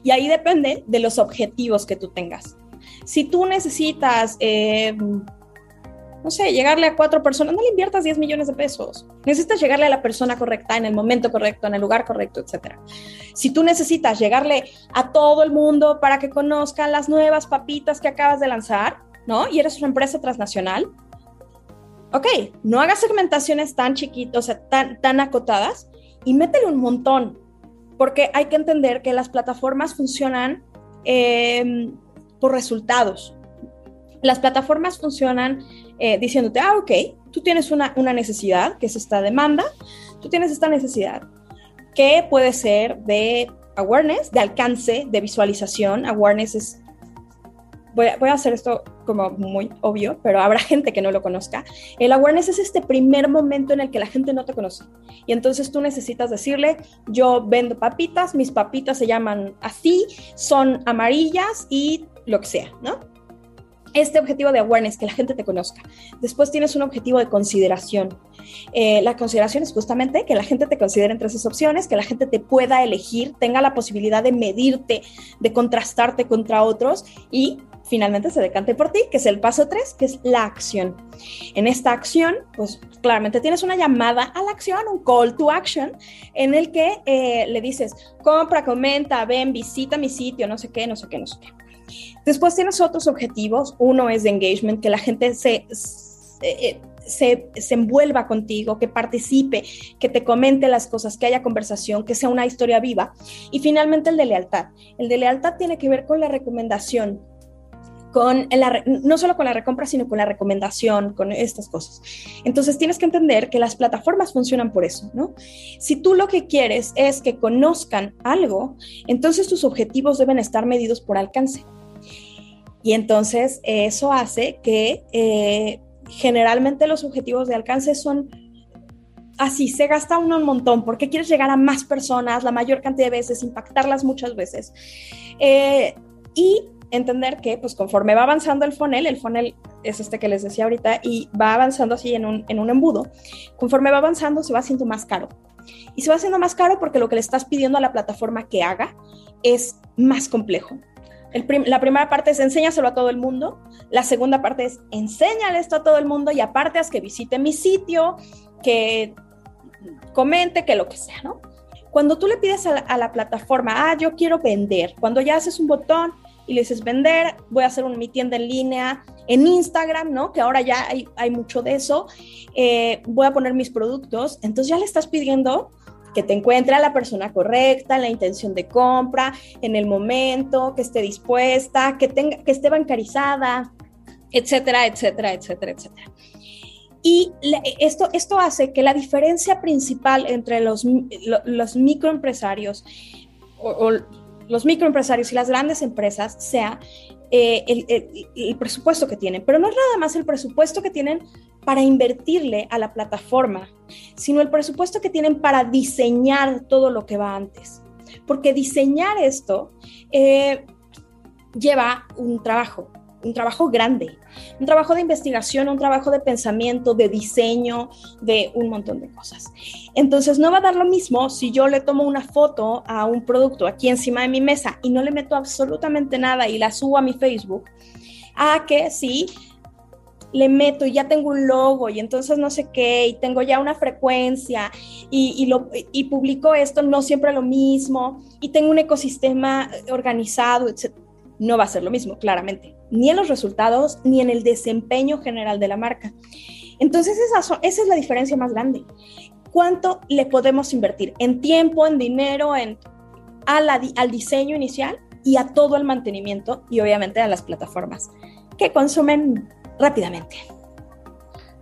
Y ahí depende de los objetivos que tú tengas. Si tú necesitas, eh, no sé, llegarle a cuatro personas, no le inviertas 10 millones de pesos. Necesitas llegarle a la persona correcta, en el momento correcto, en el lugar correcto, etc. Si tú necesitas llegarle a todo el mundo para que conozcan las nuevas papitas que acabas de lanzar, ¿no? Y eres una empresa transnacional, ok, no hagas segmentaciones tan chiquitas, o sea, tan, tan acotadas y métele un montón porque hay que entender que las plataformas funcionan em, por resultados. Las plataformas funcionan eh, diciéndote, ah, ok, tú tienes una, una necesidad, que es esta demanda, tú tienes esta necesidad, que puede ser de awareness, de alcance, de visualización. Awareness es voy a, hacer esto como muy obvio, pero habrá gente que no lo conozca. El awareness es este primer momento en el que la gente no te conoce. Y entonces tú necesitas decirle, yo vendo papitas, mis papitas se llaman así, son amarillas y lo que sea, ¿no? Este objetivo de awareness, que la gente te conozca. Después tienes un objetivo de consideración. Eh, la consideración es justamente que la gente te considere entre esas opciones, que la gente te pueda elegir, tenga la posibilidad de medirte, de contrastarte contra otros y finalmente se decante por ti, que es el paso 3, que es la acción. En esta acción, pues claramente tienes una llamada a la acción, un call to action, en el que eh, le dices, compra, comenta, ven, visita mi sitio, no sé qué, no sé qué, no sé qué. Después tienes otros objetivos. Uno es de engagement, que la gente se, se, se, envuelva contigo, que participe, que te comente las cosas, que haya conversación, que sea una historia viva. Y finalmente el de lealtad. El de lealtad tiene que ver con la recomendación no solo con la recompra, sino con la recomendación, con estas cosas. Entonces tienes que entender que las plataformas funcionan por eso, ¿no? Si tú lo que quieres es que conozcan algo, entonces tus objetivos deben estar medidos por alcance. Y entonces eso hace que eh, generalmente los objetivos de alcance son así, se gasta uno un montón porque quieres llegar a más personas la mayor cantidad de veces, impactarlas muchas veces. Eh, y entender que pues conforme va avanzando el funnel, el funnel es este que les decía ahorita, y va avanzando así en un, en un embudo, conforme va avanzando se va haciendo más caro. Y se va haciendo más caro porque lo que le estás pidiendo a la plataforma que haga es más complejo. la primera parte es enséñaselo a todo el mundo, la segunda parte es enséñale esto a todo el mundo y aparte haz que visite mi sitio, que comente, que lo que sea, ¿no? Cuando tú le pides a la, a la plataforma, ah, yo quiero vender, cuando ya haces un botón, y le dices vender, voy a hacer mi tienda en línea en Instagram, ¿no? Que ahora ya hay, hay mucho de eso, eh, voy a poner mis productos, entonces ya le estás pidiendo que te encuentre a la persona correcta, la intención de compra, en el momento, que esté dispuesta, que, tenga, que esté bancarizada, etcétera, etcétera, etcétera, etcétera. Y esto, esto hace que la diferencia principal entre los, los microempresarios o, o los microempresarios y las grandes empresas sea eh, el, presupuesto que tienen. Pero no es nada más el presupuesto que tienen para invertirle a la plataforma, sino el presupuesto que tienen para diseñar todo lo que va antes. Porque diseñar esto eh, lleva un trabajo, un trabajo grande, un trabajo de investigación, un trabajo de pensamiento, de diseño, de un montón de cosas. Entonces no va a dar lo mismo si yo le tomo una foto a un producto aquí encima de mi mesa y no le meto absolutamente nada y la subo a mi Facebook, a que si le meto y ya tengo un logo y entonces no sé qué, y tengo ya una frecuencia y, y publico esto, no siempre lo mismo, y tengo un ecosistema organizado, etc. No va a ser lo mismo, claramente, ni en los resultados, ni en el desempeño general de la marca. Entonces esa, es la diferencia más grande. ¿Cuánto le podemos invertir? En tiempo, en dinero, en, al diseño inicial y a todo el mantenimiento y obviamente a las plataformas que consumen rápidamente.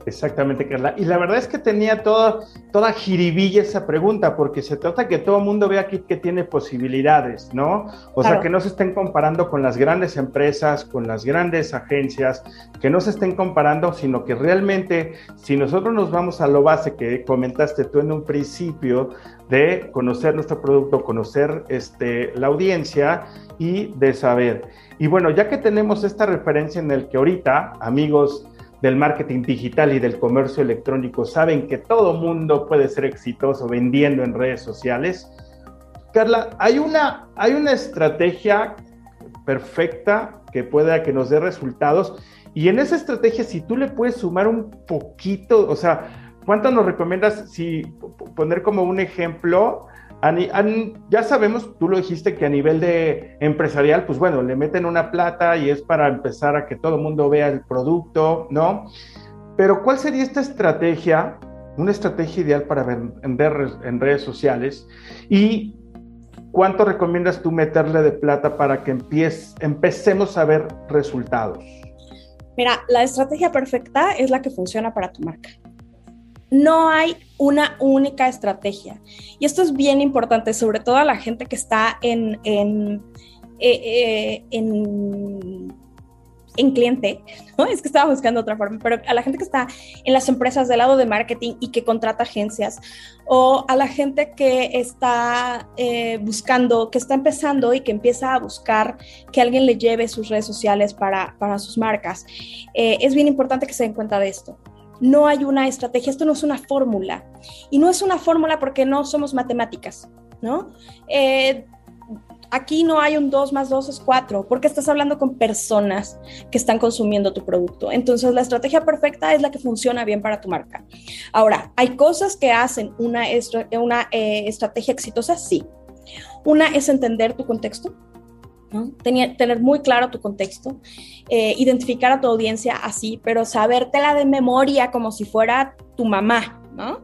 Exactamente, Carla. Y la verdad es que tenía toda, toda jiribilla esa pregunta, porque se trata que todo el mundo vea aquí que tiene posibilidades, ¿no? O sea, que no se estén comparando con las grandes empresas, con las grandes agencias, que no se estén comparando, sino que realmente, si nosotros nos vamos a lo base que comentaste tú en un principio, de conocer nuestro producto, conocer este, la audiencia y de saber. Y bueno, ya que tenemos esta referencia en el que ahorita, amigos del marketing digital y del comercio electrónico, saben que todo mundo puede ser exitoso vendiendo en redes sociales. Carla, hay una, hay una estrategia perfecta que pueda que nos dé resultados. Y en esa estrategia, si tú le puedes sumar un poquito, o sea, ¿cuánto nos recomiendas si poner como un ejemplo ya sabemos, tú lo dijiste, que a nivel de empresarial, pues bueno, le meten una plata y es para empezar a que todo el mundo vea el producto, ¿no? Pero ¿cuál sería esta estrategia, una estrategia ideal para vender en redes sociales? ¿Y cuánto recomiendas tú meterle de plata para que empecemos a ver resultados? Mira, la estrategia perfecta es la que funciona para tu marca no hay una única estrategia. Y esto es bien importante, sobre todo a la gente que está en, en, eh, eh, cliente, ¿no? Es que estaba buscando otra forma, pero a la gente que está en las empresas del lado de marketing y que contrata agencias, o a la gente que está eh, buscando, que está empezando y que empieza a buscar que alguien le lleve sus redes sociales para, sus marcas, es bien importante que se den cuenta de esto no hay una estrategia, esto no es una fórmula. Y no es una fórmula porque no somos matemáticas, ¿no? Eh, aquí no hay un 2 más 2 es 4, porque estás hablando con personas que están consumiendo tu producto. Entonces, la estrategia perfecta es la que funciona bien para tu marca. Ahora, ¿hay cosas que hacen una, una eh, estrategia exitosa? Sí. Una es entender tu contexto, tener muy claro tu contexto, eh, identificar a tu audiencia así, pero sabértela de memoria como si fuera tu mamá, ¿no?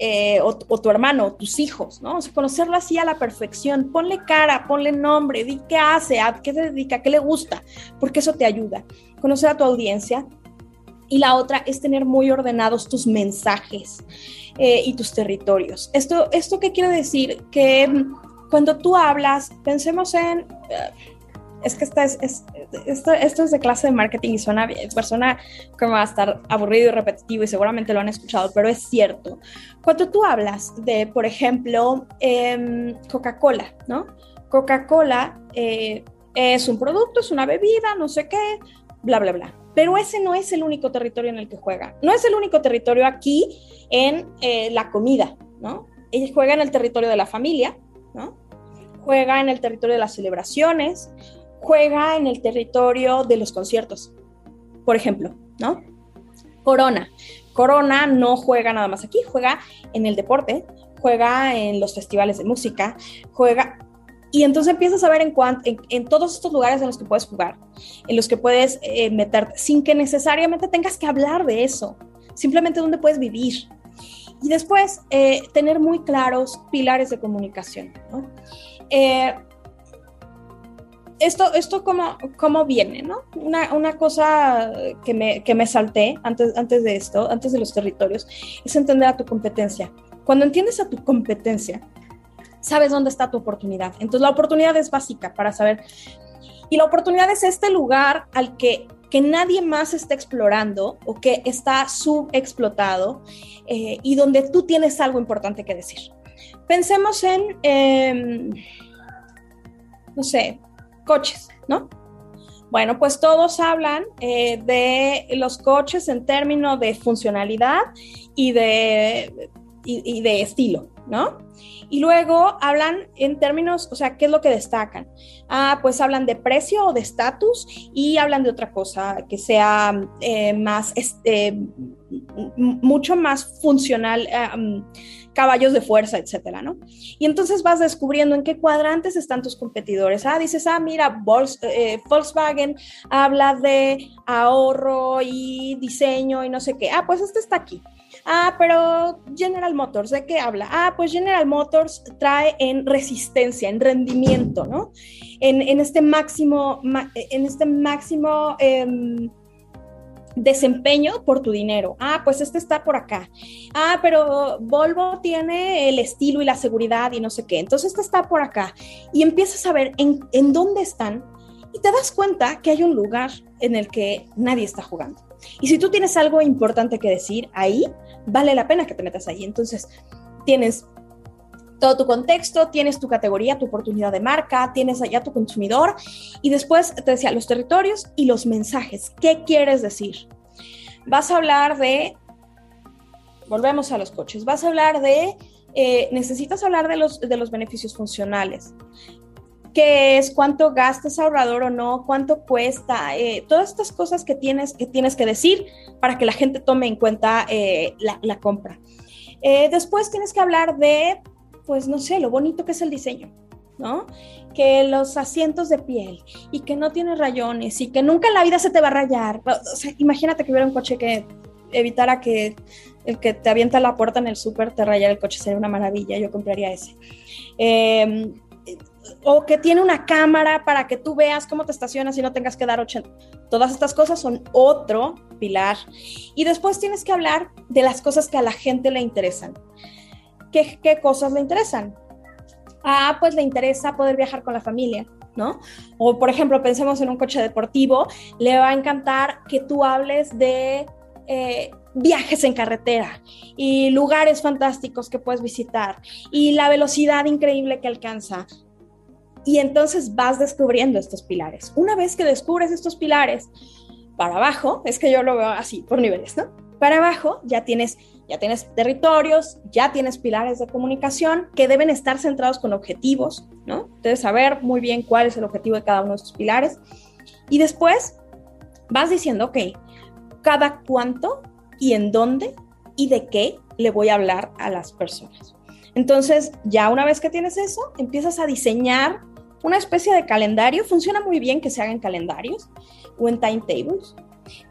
Eh, o, tu hermano, tus hijos, ¿no? O conocerlo así a la perfección, ponle cara, ponle nombre, di qué hace, a qué se dedica, qué le gusta, porque eso te ayuda. Conocer a tu audiencia. Y la otra es tener muy ordenados tus mensajes eh, y tus territorios. ¿Esto, ¿Esto qué quiere decir? Que cuando tú hablas, pensemos en... Eh, es que esto, es de clase de marketing y suena, persona como va a estar aburrido y repetitivo y seguramente lo han escuchado, pero es cierto. Cuando tú hablas de, por ejemplo, em, Coca-Cola, ¿no? Coca-Cola eh, es un producto, es una bebida, no sé qué, bla, bla, bla. Pero ese no es el único territorio en el que juega. No es el único territorio aquí en eh, la comida, ¿no? Ella juega en el territorio de la familia, Juega en el territorio de las celebraciones, juega en el territorio de los conciertos, por ejemplo, ¿no? Corona. Corona no juega nada más aquí, juega en el deporte, juega en los festivales de música, juega... Y entonces empiezas a ver en, en, todos estos lugares en los que puedes jugar, en los que puedes eh, meterte, sin que necesariamente tengas que hablar de eso, simplemente donde puedes vivir, y después, eh, tener muy claros pilares de comunicación. Eh, esto, esto cómo, cómo viene, ¿no? Una, una cosa que me, que me, salté antes, antes de esto, antes de los territorios, es entender a tu competencia. Cuando entiendes a tu competencia, sabes dónde está tu oportunidad. Entonces la oportunidad es básica para saber. Y la oportunidad es este lugar al que que nadie más está explorando o que está subexplotado eh, y donde tú tienes algo importante que decir. Pensemos en, em, no sé, coches, ¿no? Bueno, pues todos hablan eh, de los coches en términos de funcionalidad y de, y de estilo, ¿no? Y luego hablan en términos, o sea, ¿qué es lo que destacan? Ah, pues hablan de precio o de estatus y hablan de otra cosa que sea eh, más, este, mucho más funcional, eh, mm, caballos de fuerza, etcétera, ¿no? Y entonces vas descubriendo en qué cuadrantes están tus competidores. Ah, dices, ah, mira, eh, Volkswagen habla de ahorro y diseño y no sé qué. Ah, pues este está aquí. Ah, pero General Motors, ¿de qué habla? Ah, pues General Motors trae en resistencia, en rendimiento, ¿no? En, este máximo, en este máximo em, desempeño por tu dinero. Ah, pues este está por acá. Ah, pero Volvo tiene el estilo y la seguridad y no sé qué. Entonces este está por acá. Y empiezas a ver en, en dónde están y te das cuenta que hay un lugar en el que nadie está jugando. Y si tú tienes algo importante que decir ahí, vale la pena que te metas ahí. Entonces, tienes todo tu contexto, tienes tu categoría, tu oportunidad de marca, tienes allá tu consumidor y después te decía los territorios y los mensajes. ¿Qué quieres decir? Vas a hablar de, volvemos a los coches, vas a hablar de, eh, necesitas hablar de los, de los beneficios funcionales qué es, cuánto gastas ahorrador o no, cuánto cuesta, eh, todas estas cosas que tienes, que tienes que decir para que la gente tome en cuenta eh, la, compra. Eh, después tienes que hablar de, pues no sé, lo bonito que es el diseño, ¿no? Que los asientos de piel y que no tiene rayones y que nunca en la vida se te va a rayar. Imagínate que hubiera un coche que evitara que el que te avienta la puerta en el súper te rayara el coche, sería una maravilla, yo compraría ese. Eh, o que tiene una cámara para que tú veas cómo te estacionas y no tengas que dar 80. Todas estas cosas son otro pilar. Y después tienes que hablar de las cosas que a la gente le interesan. ¿Qué, qué cosas le interesan? Ah, pues le interesa poder viajar con la familia, ¿no? O por ejemplo, pensemos en un coche deportivo, le va a encantar que tú hables de eh, viajes en carretera y lugares fantásticos que puedes visitar y la velocidad increíble que alcanza. Y entonces vas descubriendo estos pilares. Una vez que descubres estos pilares, para abajo, es que yo lo veo así, por niveles, ¿no? Para abajo ya tienes, ya tienes territorios, ya tienes pilares de comunicación que deben estar centrados con objetivos, ¿no? Debes saber muy bien cuál es el objetivo de cada uno de estos pilares. Y después vas diciendo, ok, cada cuánto y en dónde y de qué le voy a hablar a las personas. Entonces, ya una vez que tienes eso, empiezas a diseñar una especie de calendario. Funciona muy bien que se hagan calendarios o en timetables,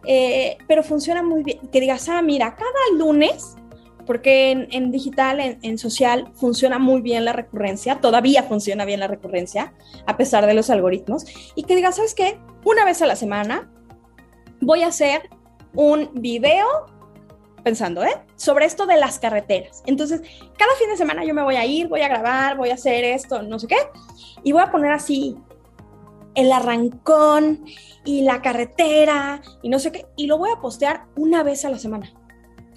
eh, pero funciona muy bien que digas, ah, mira, cada lunes, porque en, digital, en, social, funciona muy bien la recurrencia, todavía funciona bien la recurrencia, a pesar de los algoritmos, y que digas, ¿sabes qué? Una vez a la semana voy a hacer un video pensando, ¿eh? Sobre esto de las carreteras. Entonces, cada fin de semana yo me voy a ir, voy a grabar, voy a hacer esto, no sé qué, y voy a poner así el arrancón y la carretera y no sé qué, y lo voy a postear una vez a la semana.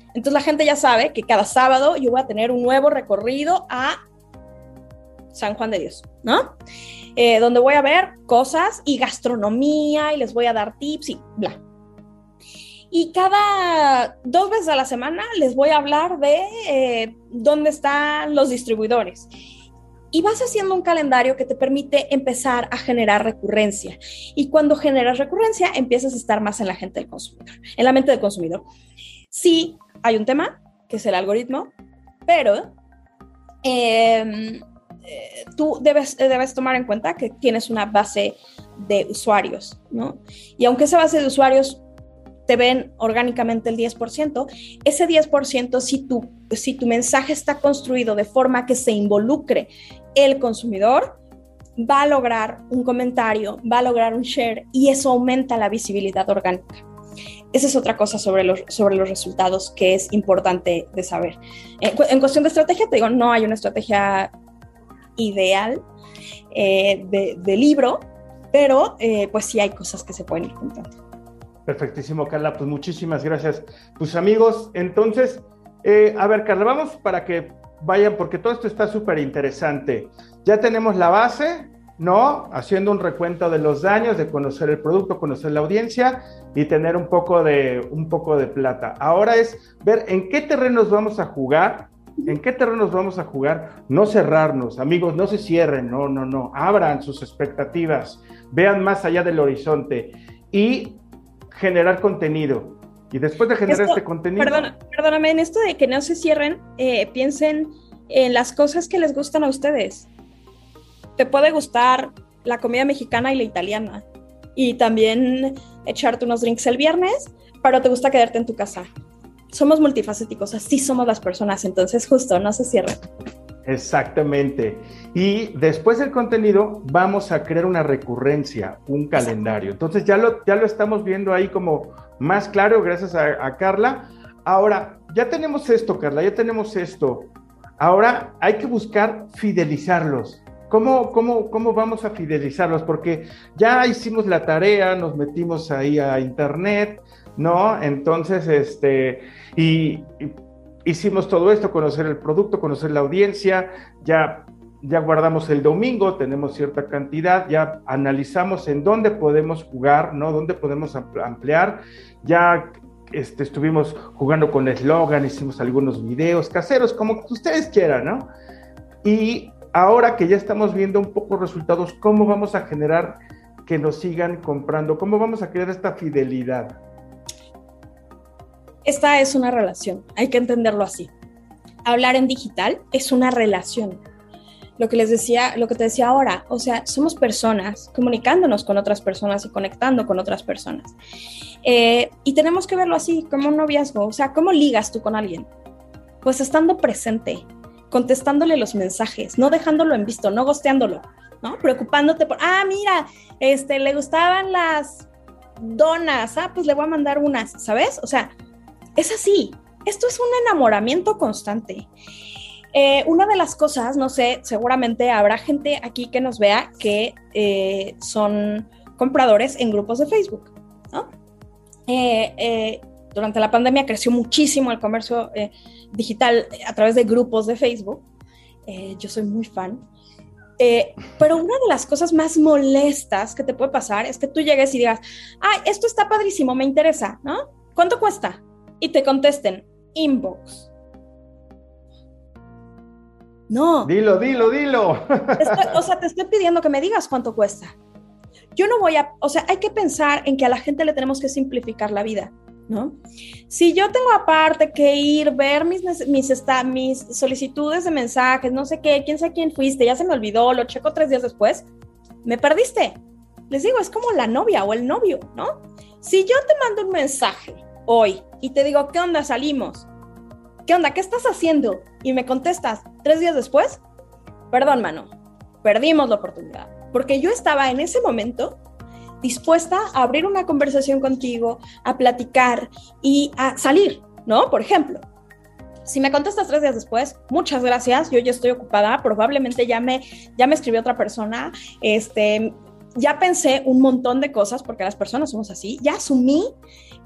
Entonces la gente ya sabe que cada sábado yo voy a tener un nuevo recorrido a San Juan de Dios, ¿no? Eh, donde voy a ver cosas y gastronomía y les voy a dar tips y bla y cada dos veces a la semana les voy a hablar de eh, dónde están los distribuidores. Y vas haciendo un calendario que te permite empezar a generar recurrencia. Y cuando generas recurrencia, empiezas a estar más en la gente del consumidor, en la mente del consumidor. Sí, hay un tema, que es el algoritmo, pero em, eh, tú debes, debes tomar en cuenta que tienes una base de usuarios, ¿no? Y aunque esa base de usuarios te ven orgánicamente el 10%, ese 10%, si tu, si tu mensaje está construido de forma que se involucre el consumidor, va a lograr un comentario, va a lograr un share y eso aumenta la visibilidad orgánica. Esa es otra cosa sobre los, sobre los resultados que es importante de saber. En, cuestión de estrategia, te digo, no hay una estrategia ideal eh, de, libro, pero eh, pues sí hay cosas que se pueden ir contando. Perfectísimo, Carla. Pues muchísimas gracias. Pues amigos, entonces, eh, a ver, Carla, vamos para que vayan, porque todo esto está súper interesante. Ya tenemos la base ¿no? Haciendo un recuento de los daños, de conocer el producto, conocer la audiencia y tener un poco de, un poco de plata. Ahora es ver en qué terrenos vamos a jugar, en qué terrenos vamos a jugar, no cerrarnos, amigos, no se cierren, no, no, no, abran sus expectativas, vean más allá del horizonte y generar contenido. Y después de generar este contenido... perdóname, en esto de que no se cierren, eh, piensen en las cosas que les gustan a ustedes te puede gustar la comida mexicana y la italiana. Y también echarte unos drinks el viernes, pero te gusta quedarte en tu casa. Somos multifacéticos, así somos las personas, entonces justo, no se cierren. Exactamente. Y después del contenido vamos a crear una recurrencia, un calendario. Entonces ya lo, ya lo estamos viendo ahí como más claro gracias a, Carla. Ahora, ya tenemos esto, Carla, ya tenemos esto. Ahora hay que buscar fidelizarlos. ¿Cómo, cómo, cómo vamos a fidelizarlos? Porque ya hicimos la tarea, nos metimos ahí a internet, ¿no? Entonces, este, y, hicimos todo esto, conocer el producto, conocer la audiencia, ya, ya guardamos el domingo, tenemos cierta cantidad, ya analizamos en dónde podemos jugar, ¿no? Dónde podemos ampliar, ya este, estuvimos jugando con eslogan, hicimos algunos videos caseros, como ustedes quieran, ¿no? Y ahora que ya estamos viendo un poco resultados, ¿cómo vamos a generar que nos sigan comprando? ¿Cómo vamos a crear esta fidelidad? Esta es una relación, hay que entenderlo así. Hablar en digital es una relación. Lo que les decía, lo que te decía ahora, o sea, somos personas comunicándonos con otras personas y conectando con otras personas. Eh, y tenemos que verlo así, como un noviazgo. O sea, ¿cómo ligas tú con alguien? Pues estando presente, contestándole los mensajes, no dejándolo en visto, no gosteándolo, ¿no? Preocupándote por, ah, mira, este, le gustaban las donas, ah, pues le voy a mandar unas, ¿sabes? O sea, es así. Esto es un enamoramiento constante. Eh, una de las cosas, no sé, seguramente habrá gente aquí que nos vea que eh, son compradores en grupos de Facebook, ¿no? Eh, durante la pandemia creció muchísimo el comercio digital a través de grupos de Facebook. Yo soy muy fan. Pero una de las cosas más molestas que te puede pasar es que tú llegues y digas, ay, esto está padrísimo, me interesa, ¿no? ¿Cuánto cuesta? Y te contesten, inbox. No. Dilo, dilo, dilo. o sea, te estoy pidiendo que me digas cuánto cuesta. Yo no voy a, o sea, hay que pensar en que a la gente le tenemos que simplificar la vida. ¿no? Si yo tengo aparte que ir, ver mis, mis, mis solicitudes de mensajes, no sé qué, quién sabe quién fuiste, ya se me olvidó, lo checo tres días después, me perdiste. Les digo, es como la novia o el novio, ¿no? Si yo te mando un mensaje hoy y te digo, ¿qué onda? Salimos. ¿Qué onda? ¿Qué estás haciendo? Y me contestas tres días después, perdón, mano, perdimos la oportunidad. Porque yo estaba en ese momento dispuesta a abrir una conversación contigo, a platicar y a salir, ¿no? Por ejemplo. Si me contestas tres días después, muchas gracias, yo ya estoy ocupada, probablemente ya me, ya me escribió otra persona, este, ya pensé un montón de cosas, porque las personas somos así, ya asumí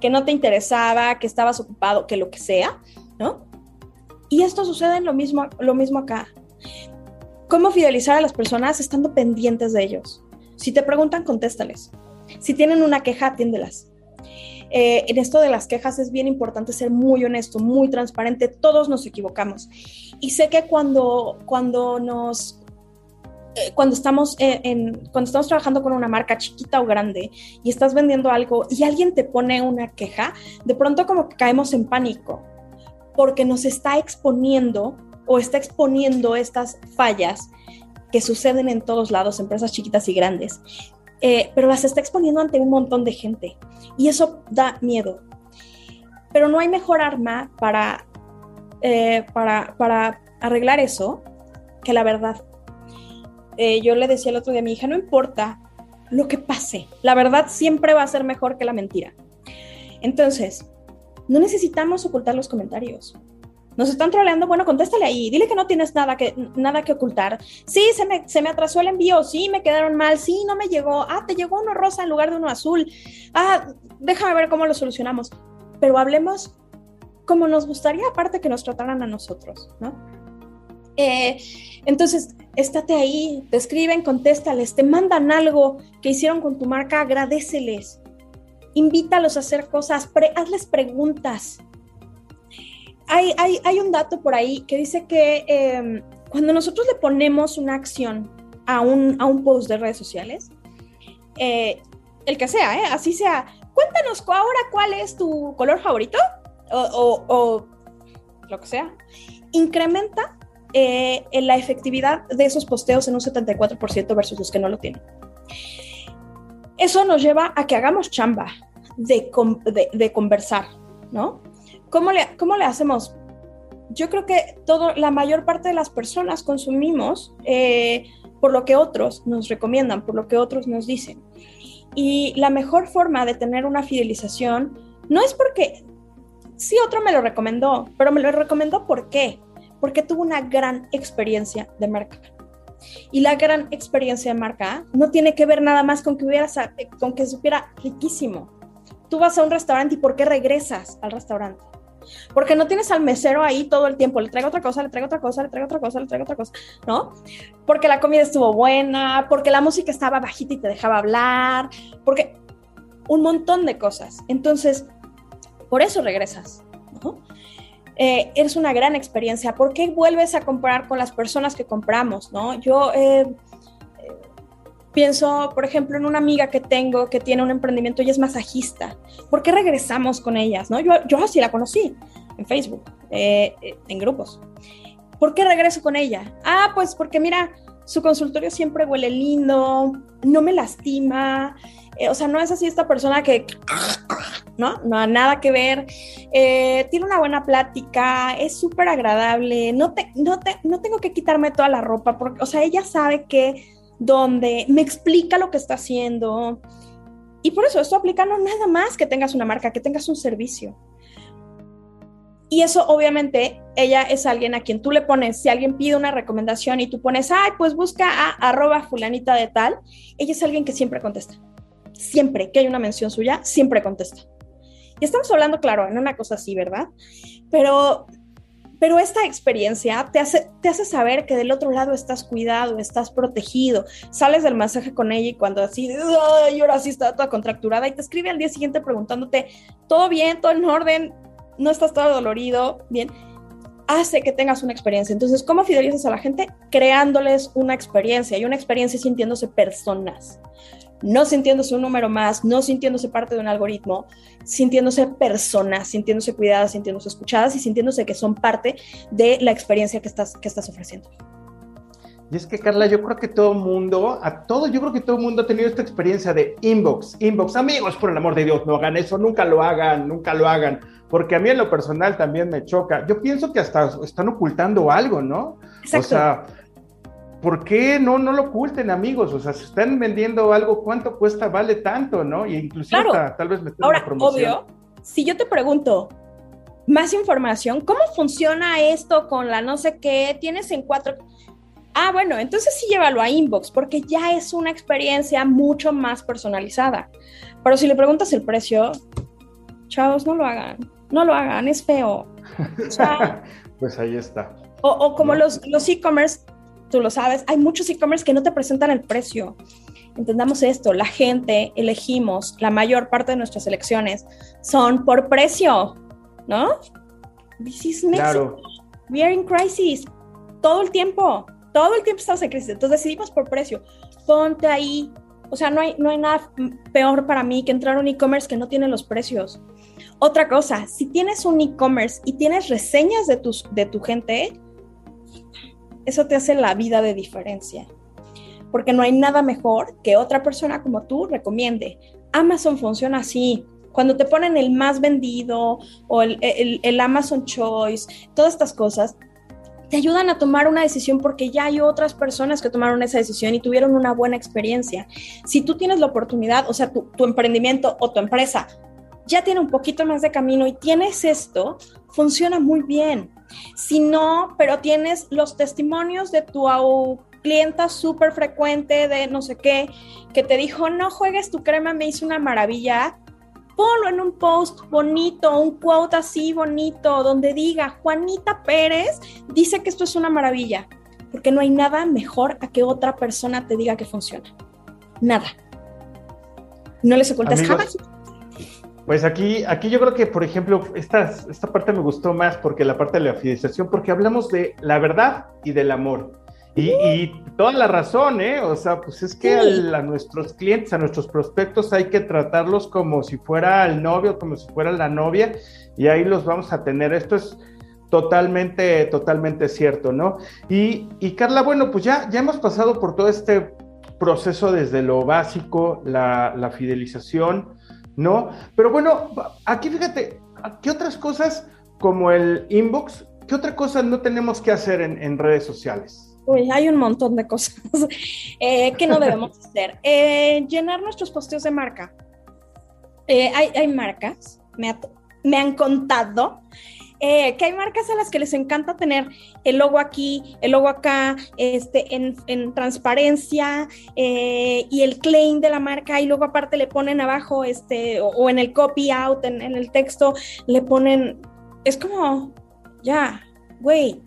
que no te interesaba, que estabas ocupado, que lo que sea, ¿no? Y esto sucede en lo mismo, lo mismo acá. ¿Cómo fidelizar a las personas estando pendientes de ellos? Si te preguntan, contéstales. Si tienen una queja, atiéndelas. Eh, en esto de las quejas es bien importante ser muy honesto, muy transparente. Todos nos equivocamos. Y sé que cuando, cuando nos eh, cuando estamos eh, en, cuando estamos trabajando con una marca chiquita o grande y estás vendiendo algo y alguien te pone una queja, de pronto como que caemos en pánico porque nos está exponiendo o está exponiendo estas fallas que suceden en todos lados, empresas chiquitas y grandes. Eh, pero las está exponiendo ante un montón de gente y eso da miedo. Pero no hay mejor arma para, para, para, arreglar eso que la verdad. Eh, yo le decía el otro día a mi hija, no importa lo que pase, la verdad siempre va a ser mejor que la mentira. Entonces, no necesitamos ocultar los comentarios nos están troleando, bueno, contéstale ahí, dile que no tienes nada que, nada que ocultar. Sí, se me, se me atrasó el envío, sí, me quedaron mal, sí, no me llegó, ah, te llegó uno rosa en lugar de uno azul, ah, déjame ver cómo lo solucionamos. Pero hablemos como nos gustaría, aparte que nos trataran a nosotros, ¿no? Eh, entonces, estate ahí, te escriben, contéstales, te mandan algo que hicieron con tu marca, agradeceles, invítalos a hacer cosas, hazles preguntas. Hay, hay, un dato por ahí que dice que em, cuando nosotros le ponemos una acción a un, a un post de redes sociales, eh, el que sea, ¿eh? así sea, cuéntanos ahora cuál es tu color favorito o lo que sea, incrementa eh, en la efectividad de esos posteos en un 74% versus los que no lo tienen. Eso nos lleva a que hagamos chamba de, de, conversar, ¿no? ¿Cómo le, ¿Cómo le hacemos? Yo creo que todo, la mayor parte de las personas consumimos eh, por lo que otros nos recomiendan, por lo que otros nos dicen. Y la mejor forma de tener una fidelización no es porque sí otro me lo recomendó, pero me lo recomendó ¿por qué? Porque tuvo una gran experiencia de marca. Y la gran experiencia de marca no tiene que ver nada más con que, hubiera, con que supiera riquísimo. Tú vas a un restaurante y ¿por qué regresas al restaurante? Porque no tienes al mesero ahí todo el tiempo, le traigo otra cosa, le traigo otra cosa, le traigo otra cosa, le traigo otra cosa, ¿no? Porque la comida estuvo buena, porque la música estaba bajita y te dejaba hablar, porque un montón de cosas. Entonces, por eso regresas, ¿no? Eh, es una gran experiencia. ¿Por qué vuelves a comprar con las personas que compramos? ¿no? Yo eh, pienso, por ejemplo, en una amiga que tengo que tiene un emprendimiento y es masajista. ¿Por qué regresamos con ellas? ¿no? Yo, yo así la conocí en Facebook, eh, en grupos. ¿Por qué regreso con ella? Ah, pues porque mira, su consultorio siempre huele lindo, no me lastima, eh, o sea, no es así esta persona que, ¿no? No nada que ver, eh, tiene una buena plática, es súper agradable, no, te, no, te, no tengo que quitarme toda la ropa, porque, o sea, ella sabe que, donde me explica lo que está haciendo. Y por eso esto aplica no nada más que tengas una marca, que tengas un servicio. Y eso obviamente ella es alguien a quien tú le pones, si alguien pide una recomendación y tú pones, ay, pues busca a arroba fulanita de tal, ella es alguien que siempre contesta siempre que hay una mención suya, siempre contesta. Y estamos hablando, claro, en una cosa así, ¿verdad? Pero, pero esta experiencia te hace, te hace saber que del otro lado estás cuidado, estás protegido, sales del masaje con ella y cuando así, ay, ahora sí está toda contracturada y te escribe al día siguiente preguntándote, ¿todo bien? ¿Todo en orden? ¿No estás todo dolorido? Bien hace que tengas una experiencia. Entonces, ¿cómo fidelizas a la gente? Creándoles una experiencia y una experiencia sintiéndose personas no sintiéndose un número más, no sintiéndose parte de un algoritmo, sintiéndose personas, sintiéndose cuidadas, sintiéndose escuchadas y sintiéndose que son parte de la experiencia que estás, que estás ofreciendo. Y es que, Carla, yo creo que todo mundo, a todo, yo creo que todo mundo ha tenido esta experiencia de inbox, inbox. Amigos, por el amor de Dios, no hagan eso, nunca lo hagan, nunca lo hagan, porque a mí en lo personal también me choca. Yo pienso que hasta están ocultando algo, ¿no? Exacto. O sea, ¿por qué no, no lo oculten, amigos? O sea, si están vendiendo algo, ¿cuánto cuesta? Vale tanto, ¿no? Y inclusive tal vez meter Ahora, obvio, si yo te pregunto más información, ¿cómo funciona esto con la no sé qué? Tienes en cuatro... Ah, bueno, entonces sí llévalo a inbox, porque ya es una experiencia mucho más personalizada. Pero si le preguntas el precio, chavos, no lo hagan, no lo hagan, es feo. pues ahí está. O, como los e-commerce tú lo sabes, hay muchos e-commerce que no te presentan el precio. Entendamos esto, la gente elegimos, la mayor parte de nuestras elecciones son por precio, ¿no? This is Mexico. We are in crisis. Todo el tiempo, todo el tiempo estamos en crisis. Entonces decidimos por precio. Ponte ahí. O sea, no hay, no hay nada peor para mí que entrar a un e-commerce que no tiene los precios. Otra cosa, si tienes un e-commerce y tienes reseñas de, tus, de tu gente, eso te hace la vida de diferencia. Porque no hay nada mejor que otra persona como tú recomiende. Amazon funciona así. Cuando te ponen el más vendido o el, Amazon Choice, todas estas cosas, te ayudan a tomar una decisión porque ya hay otras personas que tomaron esa decisión y tuvieron una buena experiencia. Si tú tienes la oportunidad, o sea, tu, emprendimiento o tu empresa ya tiene un poquito más de camino y tienes esto, funciona muy bien. Si no, pero tienes los testimonios de tu clienta súper frecuente de no sé qué, que te dijo, no juegues tu crema, me hizo una maravilla, ponlo en un post bonito, un quote así bonito, donde diga, Juanita Pérez dice que esto es una maravilla. porque no hay nada mejor a que otra persona te diga que funciona. Nada. No les ocultas jamás. Pues aquí, aquí yo creo que, por ejemplo, esta, esta parte me gustó más porque la parte de la fidelización, porque hablamos de la verdad y del amor. Y, toda la razón, ¿eh? O sea, pues es que a, nuestros clientes, a nuestros prospectos hay que tratarlos como si fuera el novio, como si fuera la novia, y ahí los vamos a tener. Esto es totalmente, totalmente cierto, ¿no? Y, y Carla, bueno, pues ya, ya hemos pasado por todo este proceso desde lo básico, la, la fidelización, ¿no? Pero bueno, aquí fíjate, ¿qué otras cosas como el inbox, qué otra cosa no tenemos que hacer en, en redes sociales? Uy, hay un montón de cosas eh, que no debemos hacer. Eh, llenar nuestros posteos de marca. Eh, hay, marcas, me, me, han contado, que hay marcas a las que les encanta tener el logo aquí, el logo acá, este, en, en transparencia y el claim de la marca y luego aparte le ponen abajo, este, o, en el copy out, en, en el texto, le ponen, es como, ya, wait,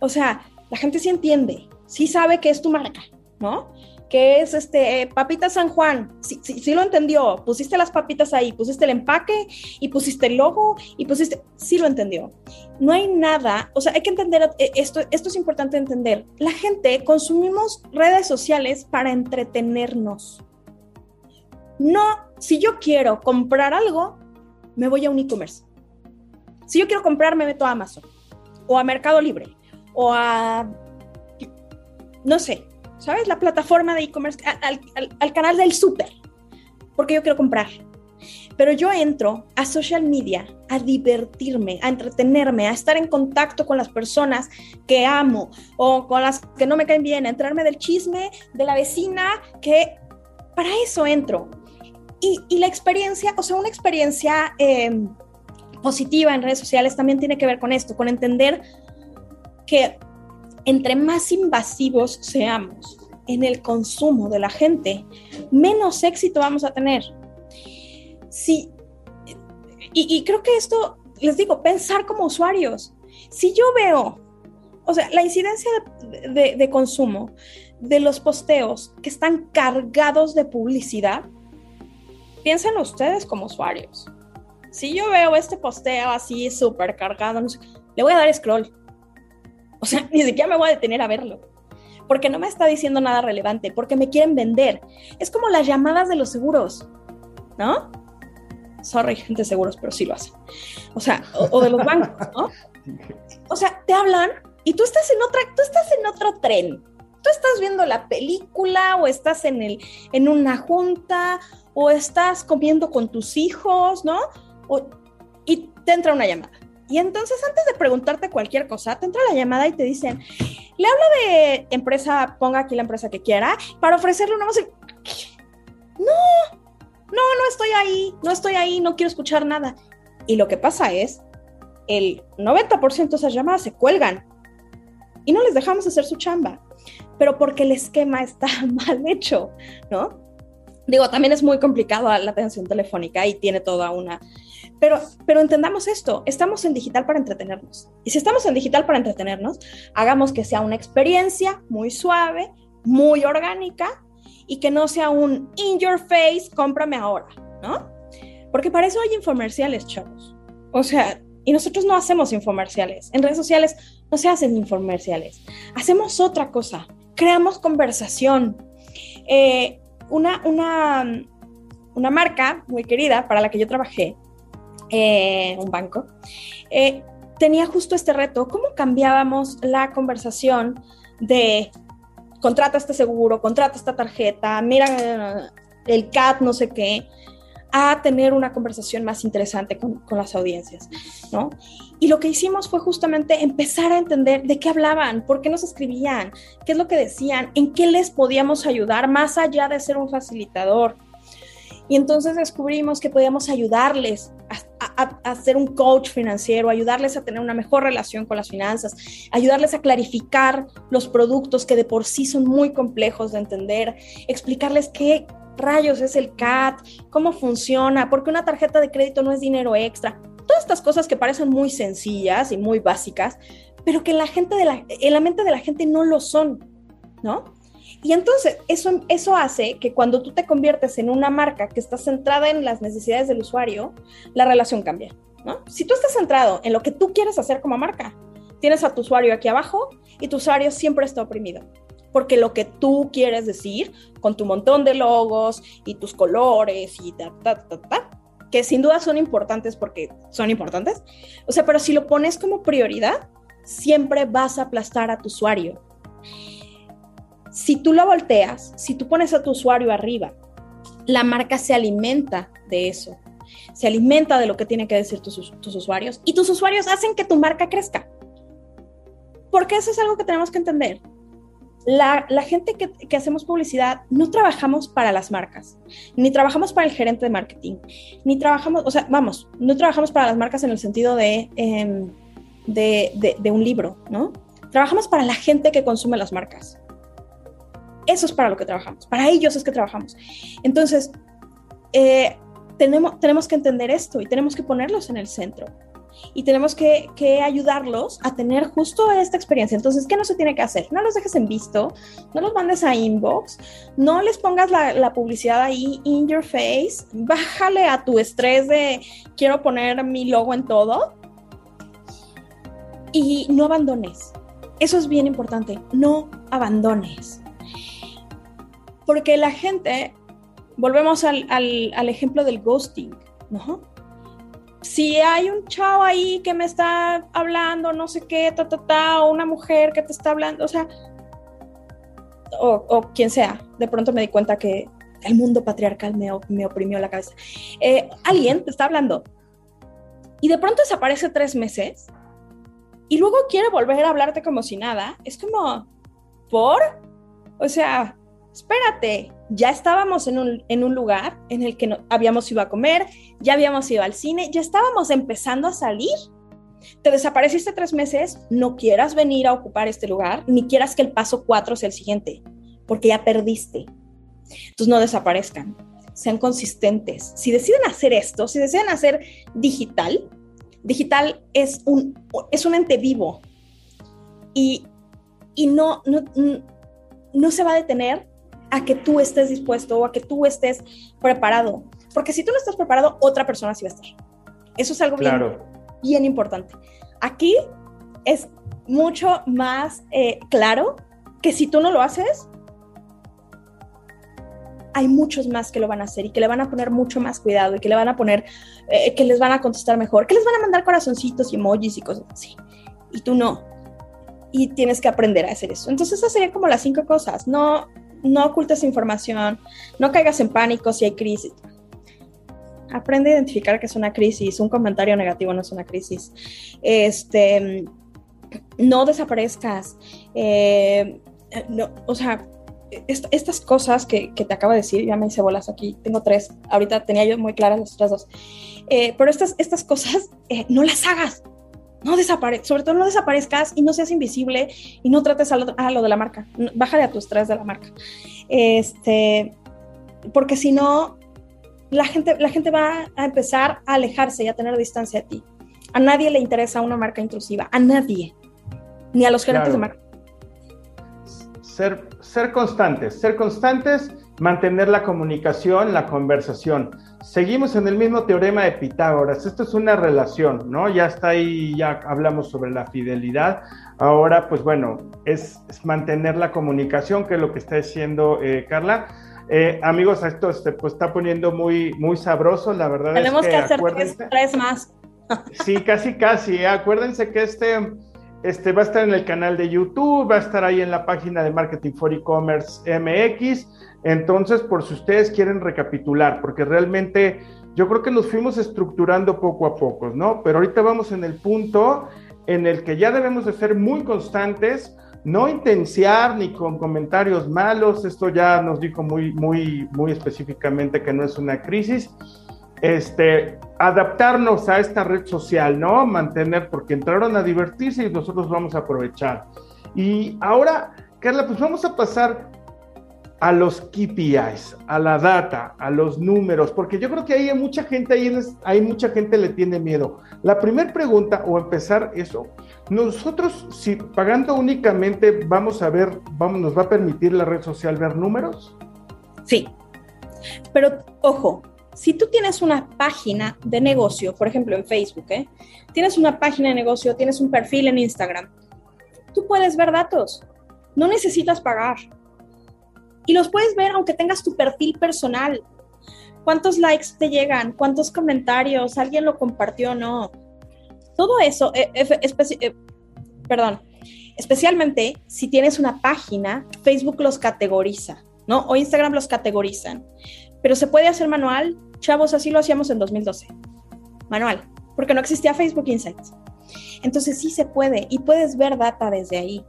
o sea, la gente sí entiende, sí sabe que es tu marca, ¿no? Que es este Papita San Juan, sí, sí, lo entendió, pusiste las papitas ahí, pusiste el empaque y pusiste el logo y pusiste, sí lo entendió. No hay nada, o sea, hay que entender, eh, esto, esto es importante entender, la gente consumimos redes sociales para entretenernos. No, si yo quiero comprar algo, me voy a un e-commerce. Si yo quiero comprar, me meto a Amazon o a Mercado Libre o a, no sé, ¿sabes? La plataforma de e-commerce, al, canal del súper, porque yo quiero comprar. Pero yo entro a social media a divertirme, a entretenerme, a estar en contacto con las personas que amo o con las que no me caen bien, a entrarme del chisme de la vecina, que para eso entro. Y, la experiencia, o sea, una experiencia em, positiva en redes sociales también tiene que ver con esto, con entender que entre más invasivos seamos en el consumo de la gente, menos éxito vamos a tener. Sí, y, creo que esto, les digo, pensar como usuarios. Si yo veo, o sea, la incidencia de, consumo de los posteos que están cargados de publicidad, piensen ustedes como usuarios. Si yo veo este posteo así súper cargado, le voy a dar scroll o sea, ni siquiera me voy a detener a verlo. Porque no me está diciendo nada relevante, porque me quieren vender. Es como las llamadas de los seguros, ¿no? Sorry, gente de seguros, pero sí lo hacen. O sea, o, de los bancos, ¿no? O sea, te hablan y tú estás en otra, tú estás en otro tren. Tú estás viendo la película o estás en el, en una junta o estás comiendo con tus hijos, ¿no? y te entra una llamada. Y entonces antes de preguntarte cualquier cosa, te entra la llamada y te dicen, le hablo de empresa, ponga aquí la empresa que quiera, para ofrecerle una música. No, no, no estoy ahí, no estoy ahí, no quiero escuchar nada. Y lo que pasa es, el 90% de esas llamadas se cuelgan y no les dejamos hacer su chamba, pero porque el esquema está mal hecho, ¿no? Digo, también es muy complicado la atención telefónica y tiene toda una pero, pero entendamos esto, estamos en digital para entretenernos. Y si estamos en digital para entretenernos, hagamos que sea una experiencia muy suave, muy orgánica y que no sea un in your face, cómprame ahora, ¿no? Porque para eso hay infomerciales, chavos. O sea, y nosotros no hacemos infomerciales. En redes sociales no se hacen infomerciales. Hacemos otra cosa. Creamos conversación. Eh, una, una, una marca muy querida para la que yo trabajé eh, un banco, eh, tenía justo este reto, ¿cómo cambiábamos la conversación de contrata este seguro, contrata esta tarjeta, mira el CAT, no sé qué, a tener una conversación más interesante con, con, las audiencias, ¿no? Y lo que hicimos fue justamente empezar a entender de qué hablaban, por qué nos escribían, qué es lo que decían, en qué les podíamos ayudar, más allá de ser un facilitador. Y entonces descubrimos que podíamos ayudarles a, a, ser un coach financiero, ayudarles a tener una mejor relación con las finanzas, ayudarles a clarificar los productos que de por sí son muy complejos de entender, explicarles qué rayos es el CAT, cómo funciona, por qué una tarjeta de crédito no es dinero extra. Todas estas cosas que parecen muy sencillas y muy básicas, pero que la gente de la, en la mente de la gente no lo son, ¿no? Y entonces eso, eso hace que cuando tú te conviertes en una marca que está centrada en las necesidades del usuario, la relación cambia, ¿no? Si tú estás centrado en lo que tú quieres hacer como marca, tienes a tu usuario aquí abajo y tu usuario siempre está oprimido. Porque lo que tú quieres decir con tu montón de logos y tus colores y ta, ta, ta, ta, que sin duda son importantes porque son importantes. O sea, pero si lo pones como prioridad, siempre vas a aplastar a tu usuario. Si tú lo volteas, si tú pones a tu usuario arriba, la marca se alimenta de eso, se alimenta de lo que tienen que decir tus, tus usuarios y tus usuarios hacen que tu marca crezca. Porque eso es algo que tenemos que entender la, gente que, hacemos publicidad no trabajamos para las marcas, ni trabajamos para el gerente de marketing, ni trabajamos, o sea, vamos, no trabajamos para las marcas en el sentido de, em, de, un libro, ¿no? Trabajamos para la gente que consume las marcas. Eso es para lo que trabajamos, para ellos es que trabajamos. Entonces, eh, tenemos, tenemos que entender esto y tenemos que ponerlos en el centro y tenemos que, ayudarlos a tener justo esta experiencia. Entonces, ¿qué no se tiene que hacer? No los dejes en visto, no los mandes a inbox, no les pongas la, publicidad ahí in your face, bájale a tu estrés de quiero poner mi logo en todo y no abandones. Eso es bien importante, no abandones. Porque la gente, volvemos al, al ejemplo del ghosting, ¿no? si hay un chavo ahí que me está hablando, no sé qué, ta, ta, ta, o una mujer que te está hablando, o sea, o, quien sea, de pronto me di cuenta que el mundo patriarcal me, me oprimió la cabeza. Eh, alguien te está hablando y de pronto desaparece tres meses y luego quiere volver a hablarte como si nada. Es como, ¿por? O sea, espérate, ya estábamos en un, lugar en el que no, habíamos ido a comer, ya habíamos ido al cine, ya estábamos empezando a salir. Te desapareciste tres meses, no quieras venir a ocupar este lugar, ni quieras que el paso cuatro sea el siguiente, porque ya perdiste. Entonces no desaparezcan, sean consistentes. Si deciden hacer esto, si deciden hacer digital, digital es un, es un ente vivo y, y no, no, no se va a detener a que tú estés dispuesto o a que tú estés preparado. Porque si tú no estás preparado, otra persona sí va a estar. Eso es algo bien, bien importante. Aquí es mucho más eh, claro que si tú no lo haces, hay muchos más que lo van a hacer y que le van a poner mucho más cuidado y que le van a poner, eh, que les van a contestar mejor, que les van a mandar corazoncitos y emojis y cosas así. Y tú no. Y tienes que aprender a hacer eso. Entonces, esas serían como las cinco cosas. No, no ocultes información, no caigas en pánico si hay crisis. Aprende a identificar que es una crisis, un comentario negativo no es una crisis. Este, no desaparezcas. Eh, o sea, estas cosas que, te acabo de decir, ya me hice bolas aquí, tengo tres, ahorita tenía yo muy claras las otras dos, eh, pero estas, estas cosas eh, no las hagas, no desaparezcas, sobre todo no desaparezcas y no seas invisible y no trates a lo, de la marca. Bájale a tu estrés de la marca. Este, porque si no, la gente, la gente va a empezar a alejarse y a tener distancia de ti. A nadie le interesa una marca intrusiva, a nadie, ni a los gerentes de marca. Ser, ser constantes, ser constantes, mantener la comunicación, la conversación Seguimos en el mismo teorema de Pitágoras. Esto es una relación, ¿no? Ya está ahí, ya hablamos sobre la fidelidad. Ahora, pues bueno, es, mantener la comunicación, que es lo que está diciendo eh, Carla. Eh, amigos, esto este, pues, está poniendo muy, muy sabroso, la verdad. Tenemos que, hacer tres, más. sí, casi, casi. ¿eh? Acuérdense que este, este va a estar en el canal de YouTube, va a estar ahí en la página de Marketing for E-Commerce MX entonces, por si ustedes quieren recapitular, porque realmente yo creo que nos fuimos estructurando poco a poco, ¿no? Pero ahorita vamos en el punto en el que ya debemos de ser muy constantes, no intenciar ni con comentarios malos, esto ya nos dijo muy, muy, muy específicamente que no es una crisis, este, adaptarnos a esta red social, ¿no? Mantener, porque entraron a divertirse y nosotros vamos a aprovechar. Y ahora, Carla, pues vamos a pasar a los KPIs, a la data, a los números, porque yo creo que hay mucha gente, ahí hay mucha gente le tiene miedo. La primera pregunta, o empezar eso, nosotros si pagando únicamente vamos a ver, vamos, nos va a permitir la red social ver números. Sí, pero ojo, si tú tienes una página de negocio, por ejemplo en Facebook, ¿eh? tienes una página de negocio, tienes un perfil en Instagram, tú puedes ver datos, no necesitas pagar y los puedes ver aunque tengas tu perfil personal. ¿Cuántos likes te llegan? ¿Cuántos comentarios? ¿Alguien lo compartió o no? Todo eso, eh, eh, perdón, especialmente si tienes una página, Facebook los categoriza, ¿no? O Instagram los categorizan. Pero se puede hacer manual. Chavos, así lo hacíamos en 2012. Manual, porque no existía Facebook Insights. Entonces sí se puede y puedes ver data desde ahí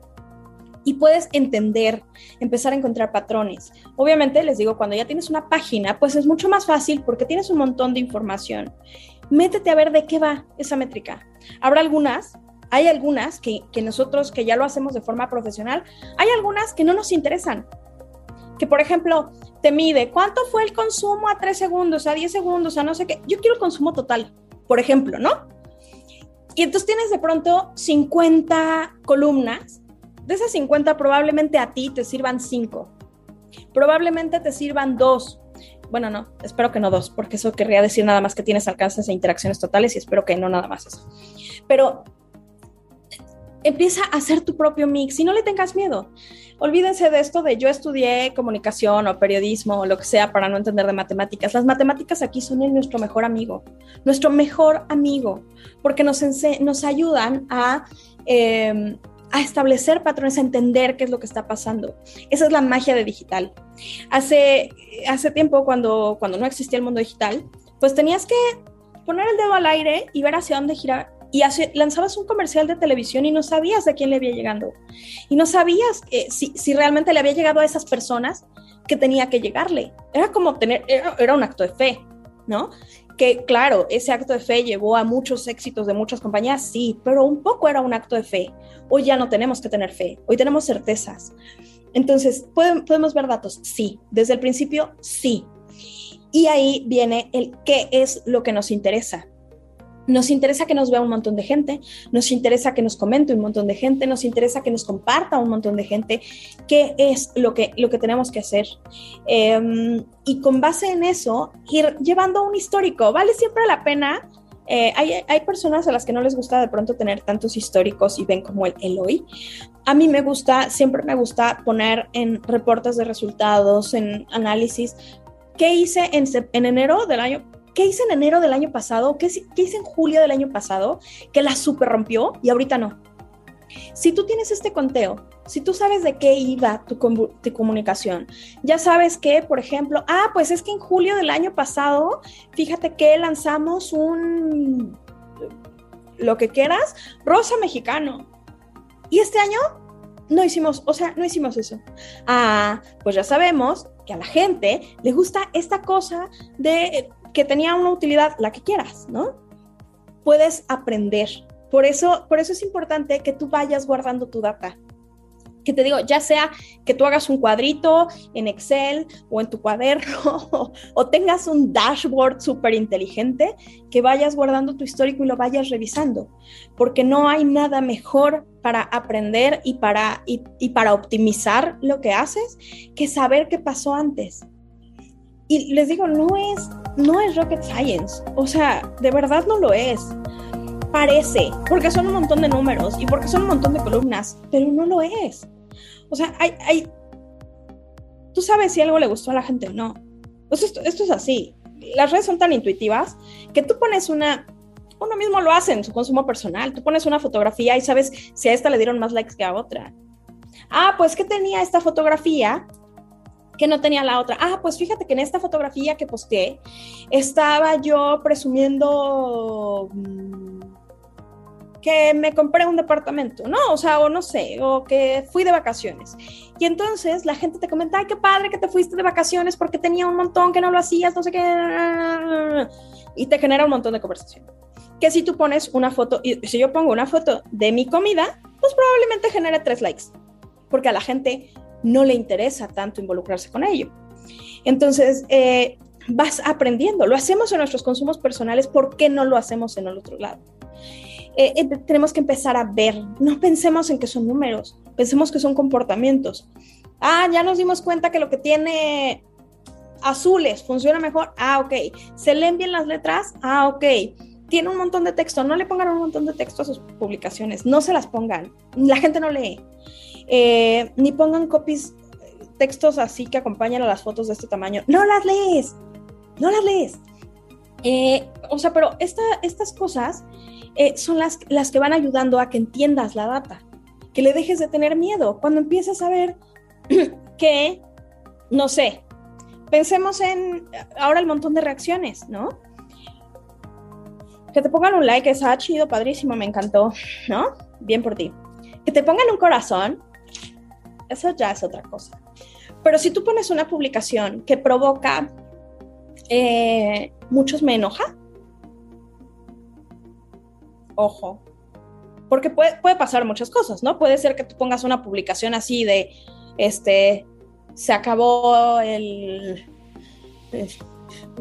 y puedes entender, empezar a encontrar patrones. Obviamente, les digo, cuando ya tienes una página, pues es mucho más fácil porque tienes un montón de información. Métete a ver de qué va esa métrica. Habrá algunas, hay algunas que, que nosotros que ya lo hacemos de forma profesional, hay algunas que no nos interesan. Que por ejemplo, te mide cuánto fue el consumo a 3 segundos, a 10 segundos, a no sé qué. Yo quiero consumo total, por ejemplo, ¿no? Y entonces tienes de pronto 50 columnas de esas 50 probablemente a ti te sirvan 5. Probablemente te sirvan 2. Bueno, no, espero que no dos, porque eso querría decir nada más que tienes alcances e interacciones totales y espero que no nada más eso. Pero empieza a hacer tu propio mix y no le tengas miedo. Olvídense de esto de yo estudié comunicación o periodismo o lo que sea para no entender de matemáticas. Las matemáticas aquí son nuestro mejor amigo, nuestro mejor amigo, porque nos, nos ayudan a... Eh, a establecer patrones, a entender qué es lo que está pasando. Esa es la magia de digital. Hace, hace tiempo, cuando, cuando no existía el mundo digital, pues tenías que poner el dedo al aire y ver hacia dónde girar. Y lanzabas un comercial de televisión y no sabías de quién le había llegado. Y no sabías si, si, realmente le había llegado a esas personas que tenía que llegarle. Era como tener, era, era un acto de fe, ¿no? que claro, ese acto de fe llevó a muchos éxitos de muchas compañías, sí, pero un poco era un acto de fe. Hoy ya no tenemos que tener fe, hoy tenemos certezas. Entonces, ¿podemos ver datos? Sí, desde el principio, sí. Y ahí viene el qué es lo que nos interesa. Nos interesa que nos vea un montón de gente, nos interesa que nos comente un montón de gente, nos interesa que nos comparta un montón de gente, qué es lo que, lo que tenemos que hacer. Em, y con base en eso, ir llevando un histórico. Vale siempre la pena. Eh, hay, hay, personas a las que no les gusta de pronto tener tantos históricos y ven como el, el hoy. A mí me gusta, siempre me gusta poner en reportes de resultados, en análisis, qué hice en, en enero del año ¿qué hice en enero del año pasado? ¿Qué, hice en julio del año pasado? Que la super rompió y ahorita no. Si tú tienes este conteo, si tú sabes de qué iba tu, tu, comunicación, ya sabes que, por ejemplo, ah, pues es que en julio del año pasado, fíjate que lanzamos un, lo que quieras, rosa mexicano. Y este año no hicimos, o sea, no hicimos eso. Ah, pues ya sabemos que a la gente le gusta esta cosa de que tenía una utilidad, la que quieras, ¿no? Puedes aprender. Por eso, por eso es importante que tú vayas guardando tu data. Que te digo, ya sea que tú hagas un cuadrito en Excel o en tu cuaderno o, tengas un dashboard súper inteligente, que vayas guardando tu histórico y lo vayas revisando. Porque no hay nada mejor para aprender y para, y para optimizar lo que haces que saber qué pasó antes. Y les digo, no es, no es rocket science. O sea, de verdad no lo es. Parece, porque son un montón de números y porque son un montón de columnas, pero no lo es. O sea, hay, hay... Tú sabes si algo le gustó a la gente o no. Pues esto, esto es así. Las redes son tan intuitivas que tú pones una, uno mismo lo hace en su consumo personal. Tú pones una fotografía y sabes si a esta le dieron más likes que a otra. Ah, pues que tenía esta fotografía que no tenía la otra. Ah, pues fíjate que en esta fotografía que posteé estaba yo presumiendo mm, que me compré un departamento, ¿no? O sea, o no sé, o que fui de vacaciones. Y entonces la gente te comenta, ay, qué padre que te fuiste de vacaciones porque tenía un montón que no lo hacías, no sé qué. Y te genera un montón de conversación. Que si tú pones una foto, y si yo pongo una foto de mi comida, pues probablemente genere tres likes. Porque a la gente no le interesa tanto involucrarse con ello. Entonces, eh, vas aprendiendo. Lo hacemos en nuestros consumos personales, ¿por qué no lo hacemos en el otro lado? Eh, eh, tenemos que empezar a ver, no pensemos en que son números, pensemos que son comportamientos. Ah, ya nos dimos cuenta que lo que tiene azules funciona mejor. Ah, ok. ¿Se leen bien las letras? Ah, ok. Tiene un montón de texto. No le pongan un montón de texto a sus publicaciones. No se las pongan. La gente no lee. Eh, ni pongan copies, textos así que acompañan a las fotos de este tamaño. No las lees. No las lees. o sea, pero estas cosas eh, son las, las que van ayudando a que entiendas la data, que le dejes de tener miedo. Cuando empieces a ver que, no sé, pensemos en ahora el montón de reacciones, ¿no? Que te pongan un like, es chido, padrísimo, me encantó, ¿no? Bien por ti. Que te pongan un corazón, eso ya es otra cosa. Pero si tú pones una publicación que provoca, eh, muchos me enoja, ojo, porque puede, puede, pasar muchas cosas, ¿no? Puede ser que tú pongas una publicación así de, este, se acabó el,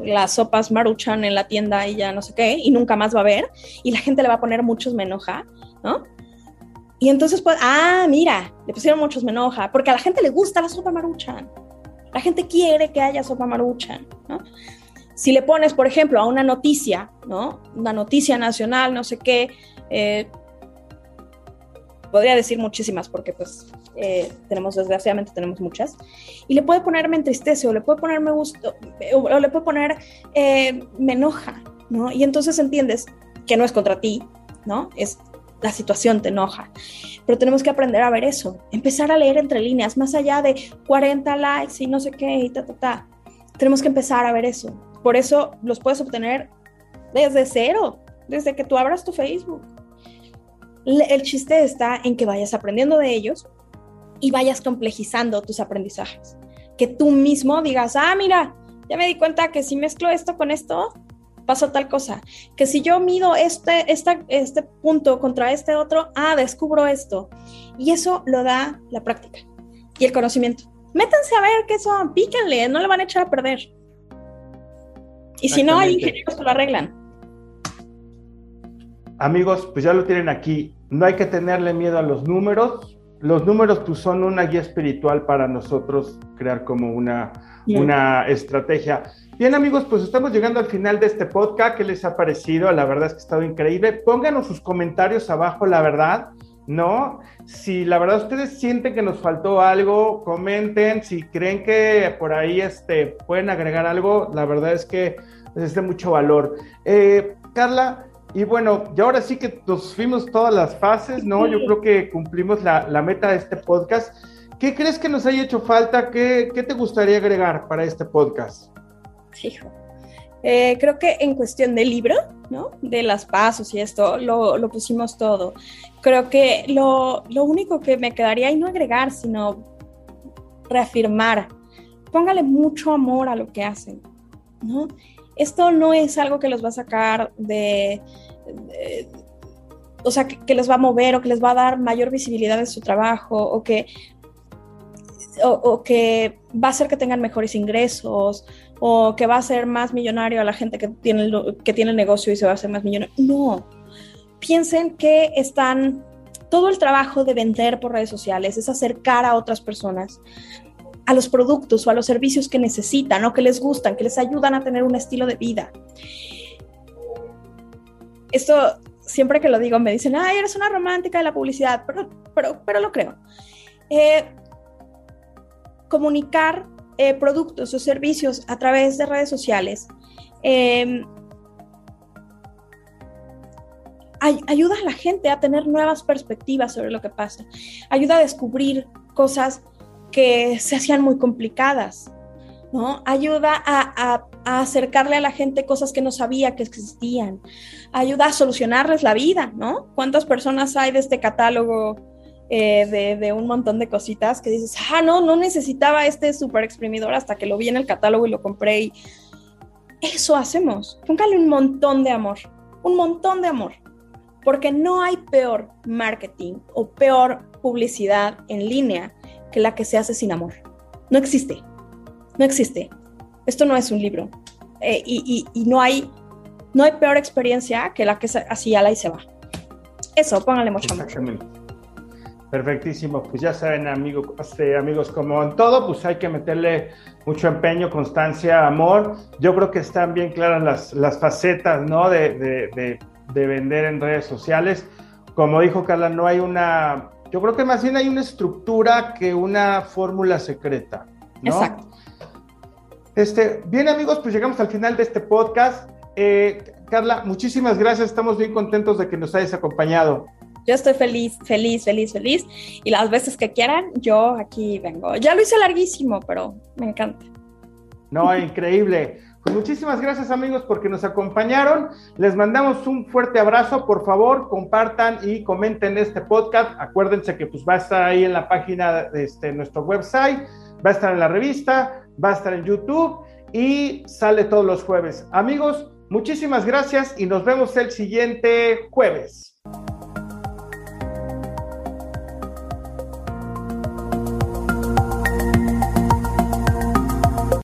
las sopas maruchan en la tienda y ya no sé qué, y nunca más va a haber, y la gente le va a poner muchos me enoja, ¿no? Y entonces, pues, ah, mira, le pusieron muchos me enoja, porque a la gente le gusta la sopa maruchan. La gente quiere que haya sopa maruchan, ¿no? Si le pones, por ejemplo, a una noticia, ¿no? Una noticia nacional, no sé qué, eh, podría decir muchísimas porque pues eh, tenemos, desgraciadamente tenemos muchas, y le puede poner me entristece o le puede poner me gusto o, le puede poner eh, me enoja, ¿no? Y entonces entiendes que no es contra ti, ¿no? Es la situación te enoja. Pero tenemos que aprender a ver eso, empezar a leer entre líneas, más allá de 40 likes y no sé qué y ta, ta, ta. Tenemos que empezar a ver eso. Por eso los puedes obtener desde cero, desde que tú abras tu Facebook. El chiste está en que vayas aprendiendo de ellos y vayas complejizando tus aprendizajes. Que tú mismo digas, ah, mira, ya me di cuenta que si mezclo esto con esto, pasa tal cosa. Que si yo mido este, este punto contra este otro, ah, descubro esto. Y eso lo da la práctica y el conocimiento. Métanse a ver qué son, píquenle, no le van a echar a perder. Y si no, hay ingenieros que lo arreglan. Amigos, pues ya lo tienen aquí. No hay que tenerle miedo a los números. Los números pues, son una guía espiritual para nosotros crear como una, una estrategia. Bien amigos, pues estamos llegando al final de este podcast. ¿Qué les ha parecido? La verdad es que ha estado increíble. Pónganos sus comentarios abajo, la verdad. ¿no? Si la verdad ustedes sienten que nos faltó algo, comenten. Si creen que por ahí este, pueden agregar algo, la verdad es que es de mucho valor. Eh, Carla, y bueno, y ahora sí que nos fuimos todas las fases, ¿no? Yo creo que cumplimos la, meta de este podcast. ¿Qué crees que nos haya hecho falta? ¿Qué, qué te gustaría agregar para este podcast? Hijo. Eh, creo que en cuestión del libro, ¿no? De las pasos y esto, lo, lo pusimos todo. Creo que lo, lo, único que me quedaría, y no agregar, sino reafirmar, póngale mucho amor a lo que hacen, ¿no? esto no es algo que los va a sacar de, o sea, que, les va a mover o que les va a dar mayor visibilidad en su trabajo o que, o, que va a hacer que tengan mejores ingresos o que va a hacer más millonario a la gente que tiene, que tiene negocio y se va a hacer más millonario. No, piensen que están, todo el trabajo de vender por redes sociales es acercar a otras personas a los productos o a los servicios que necesitan o que les gustan, que les ayudan a tener un estilo de vida. Esto, siempre que lo digo, me dicen, ay, eres una romántica de la publicidad, pero, pero, pero lo creo. Eh, comunicar eh, productos o servicios a través de redes sociales em, ayuda a la gente a tener nuevas perspectivas sobre lo que pasa, ayuda a descubrir cosas que se hacían muy complicadas, ¿no? Ayuda a, acercarle a la gente cosas que no sabía que existían, ayuda a solucionarles la vida, ¿no? ¿Cuántas personas hay de este catálogo eh, de, un montón de cositas que dices, ah, no, no necesitaba este super exprimidor hasta que lo vi en el catálogo y lo compré y eso hacemos. Póngale un montón de amor, un montón de amor, porque no hay peor marketing o peor publicidad en línea que la que se hace sin amor. No existe, no existe. Esto no es un libro. Eh, y, no, hay, no hay peor experiencia que la que así ala y se va. Eso, póngale mucho amor. Perfectísimo, pues ya saben amigos, este, amigos, como en todo, pues hay que meterle mucho empeño, constancia, amor. Yo creo que están bien claras las, las facetas, ¿no? De, de, de, vender en redes sociales. Como dijo Carla, no hay una, yo creo que más bien hay una estructura que una fórmula secreta, ¿no? Exacto. Este, bien amigos, pues llegamos al final de este podcast. Eh, Carla, muchísimas gracias, estamos bien contentos de que nos hayas acompañado. Yo estoy feliz, feliz, feliz, feliz. Y las veces que quieran, yo aquí vengo. Ya lo hice larguísimo, pero me encanta. No, increíble. Pues muchísimas gracias amigos porque nos acompañaron. Les mandamos un fuerte abrazo. Por favor, compartan y comenten este podcast. Acuérdense que pues va a estar ahí en la página de este, nuestro website, va a estar en la revista, va a estar en YouTube y sale todos los jueves. Amigos, muchísimas gracias y nos vemos el siguiente jueves.